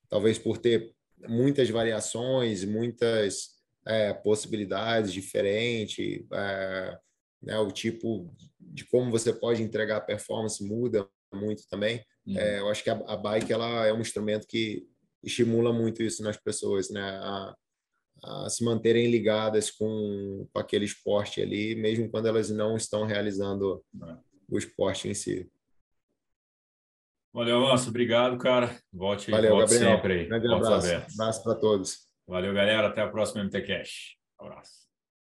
talvez por ter muitas variações, muitas é, possibilidades diferentes, é, né, o tipo de como você pode entregar a performance muda muito também. Uhum. É, eu acho que a, a, bike ela é um instrumento que estimula muito isso nas pessoas, né? A, a se manterem ligadas com, com, aquele esporte ali, mesmo quando elas não estão realizando é. o esporte em si.
Valeu, Manso. Obrigado, cara. Volte,
Valeu,
volte
Gabriel.
sempre aí.
Grande abraço. Abraço para todos.
Valeu, galera. Até a próxima MT Cash. Abraço.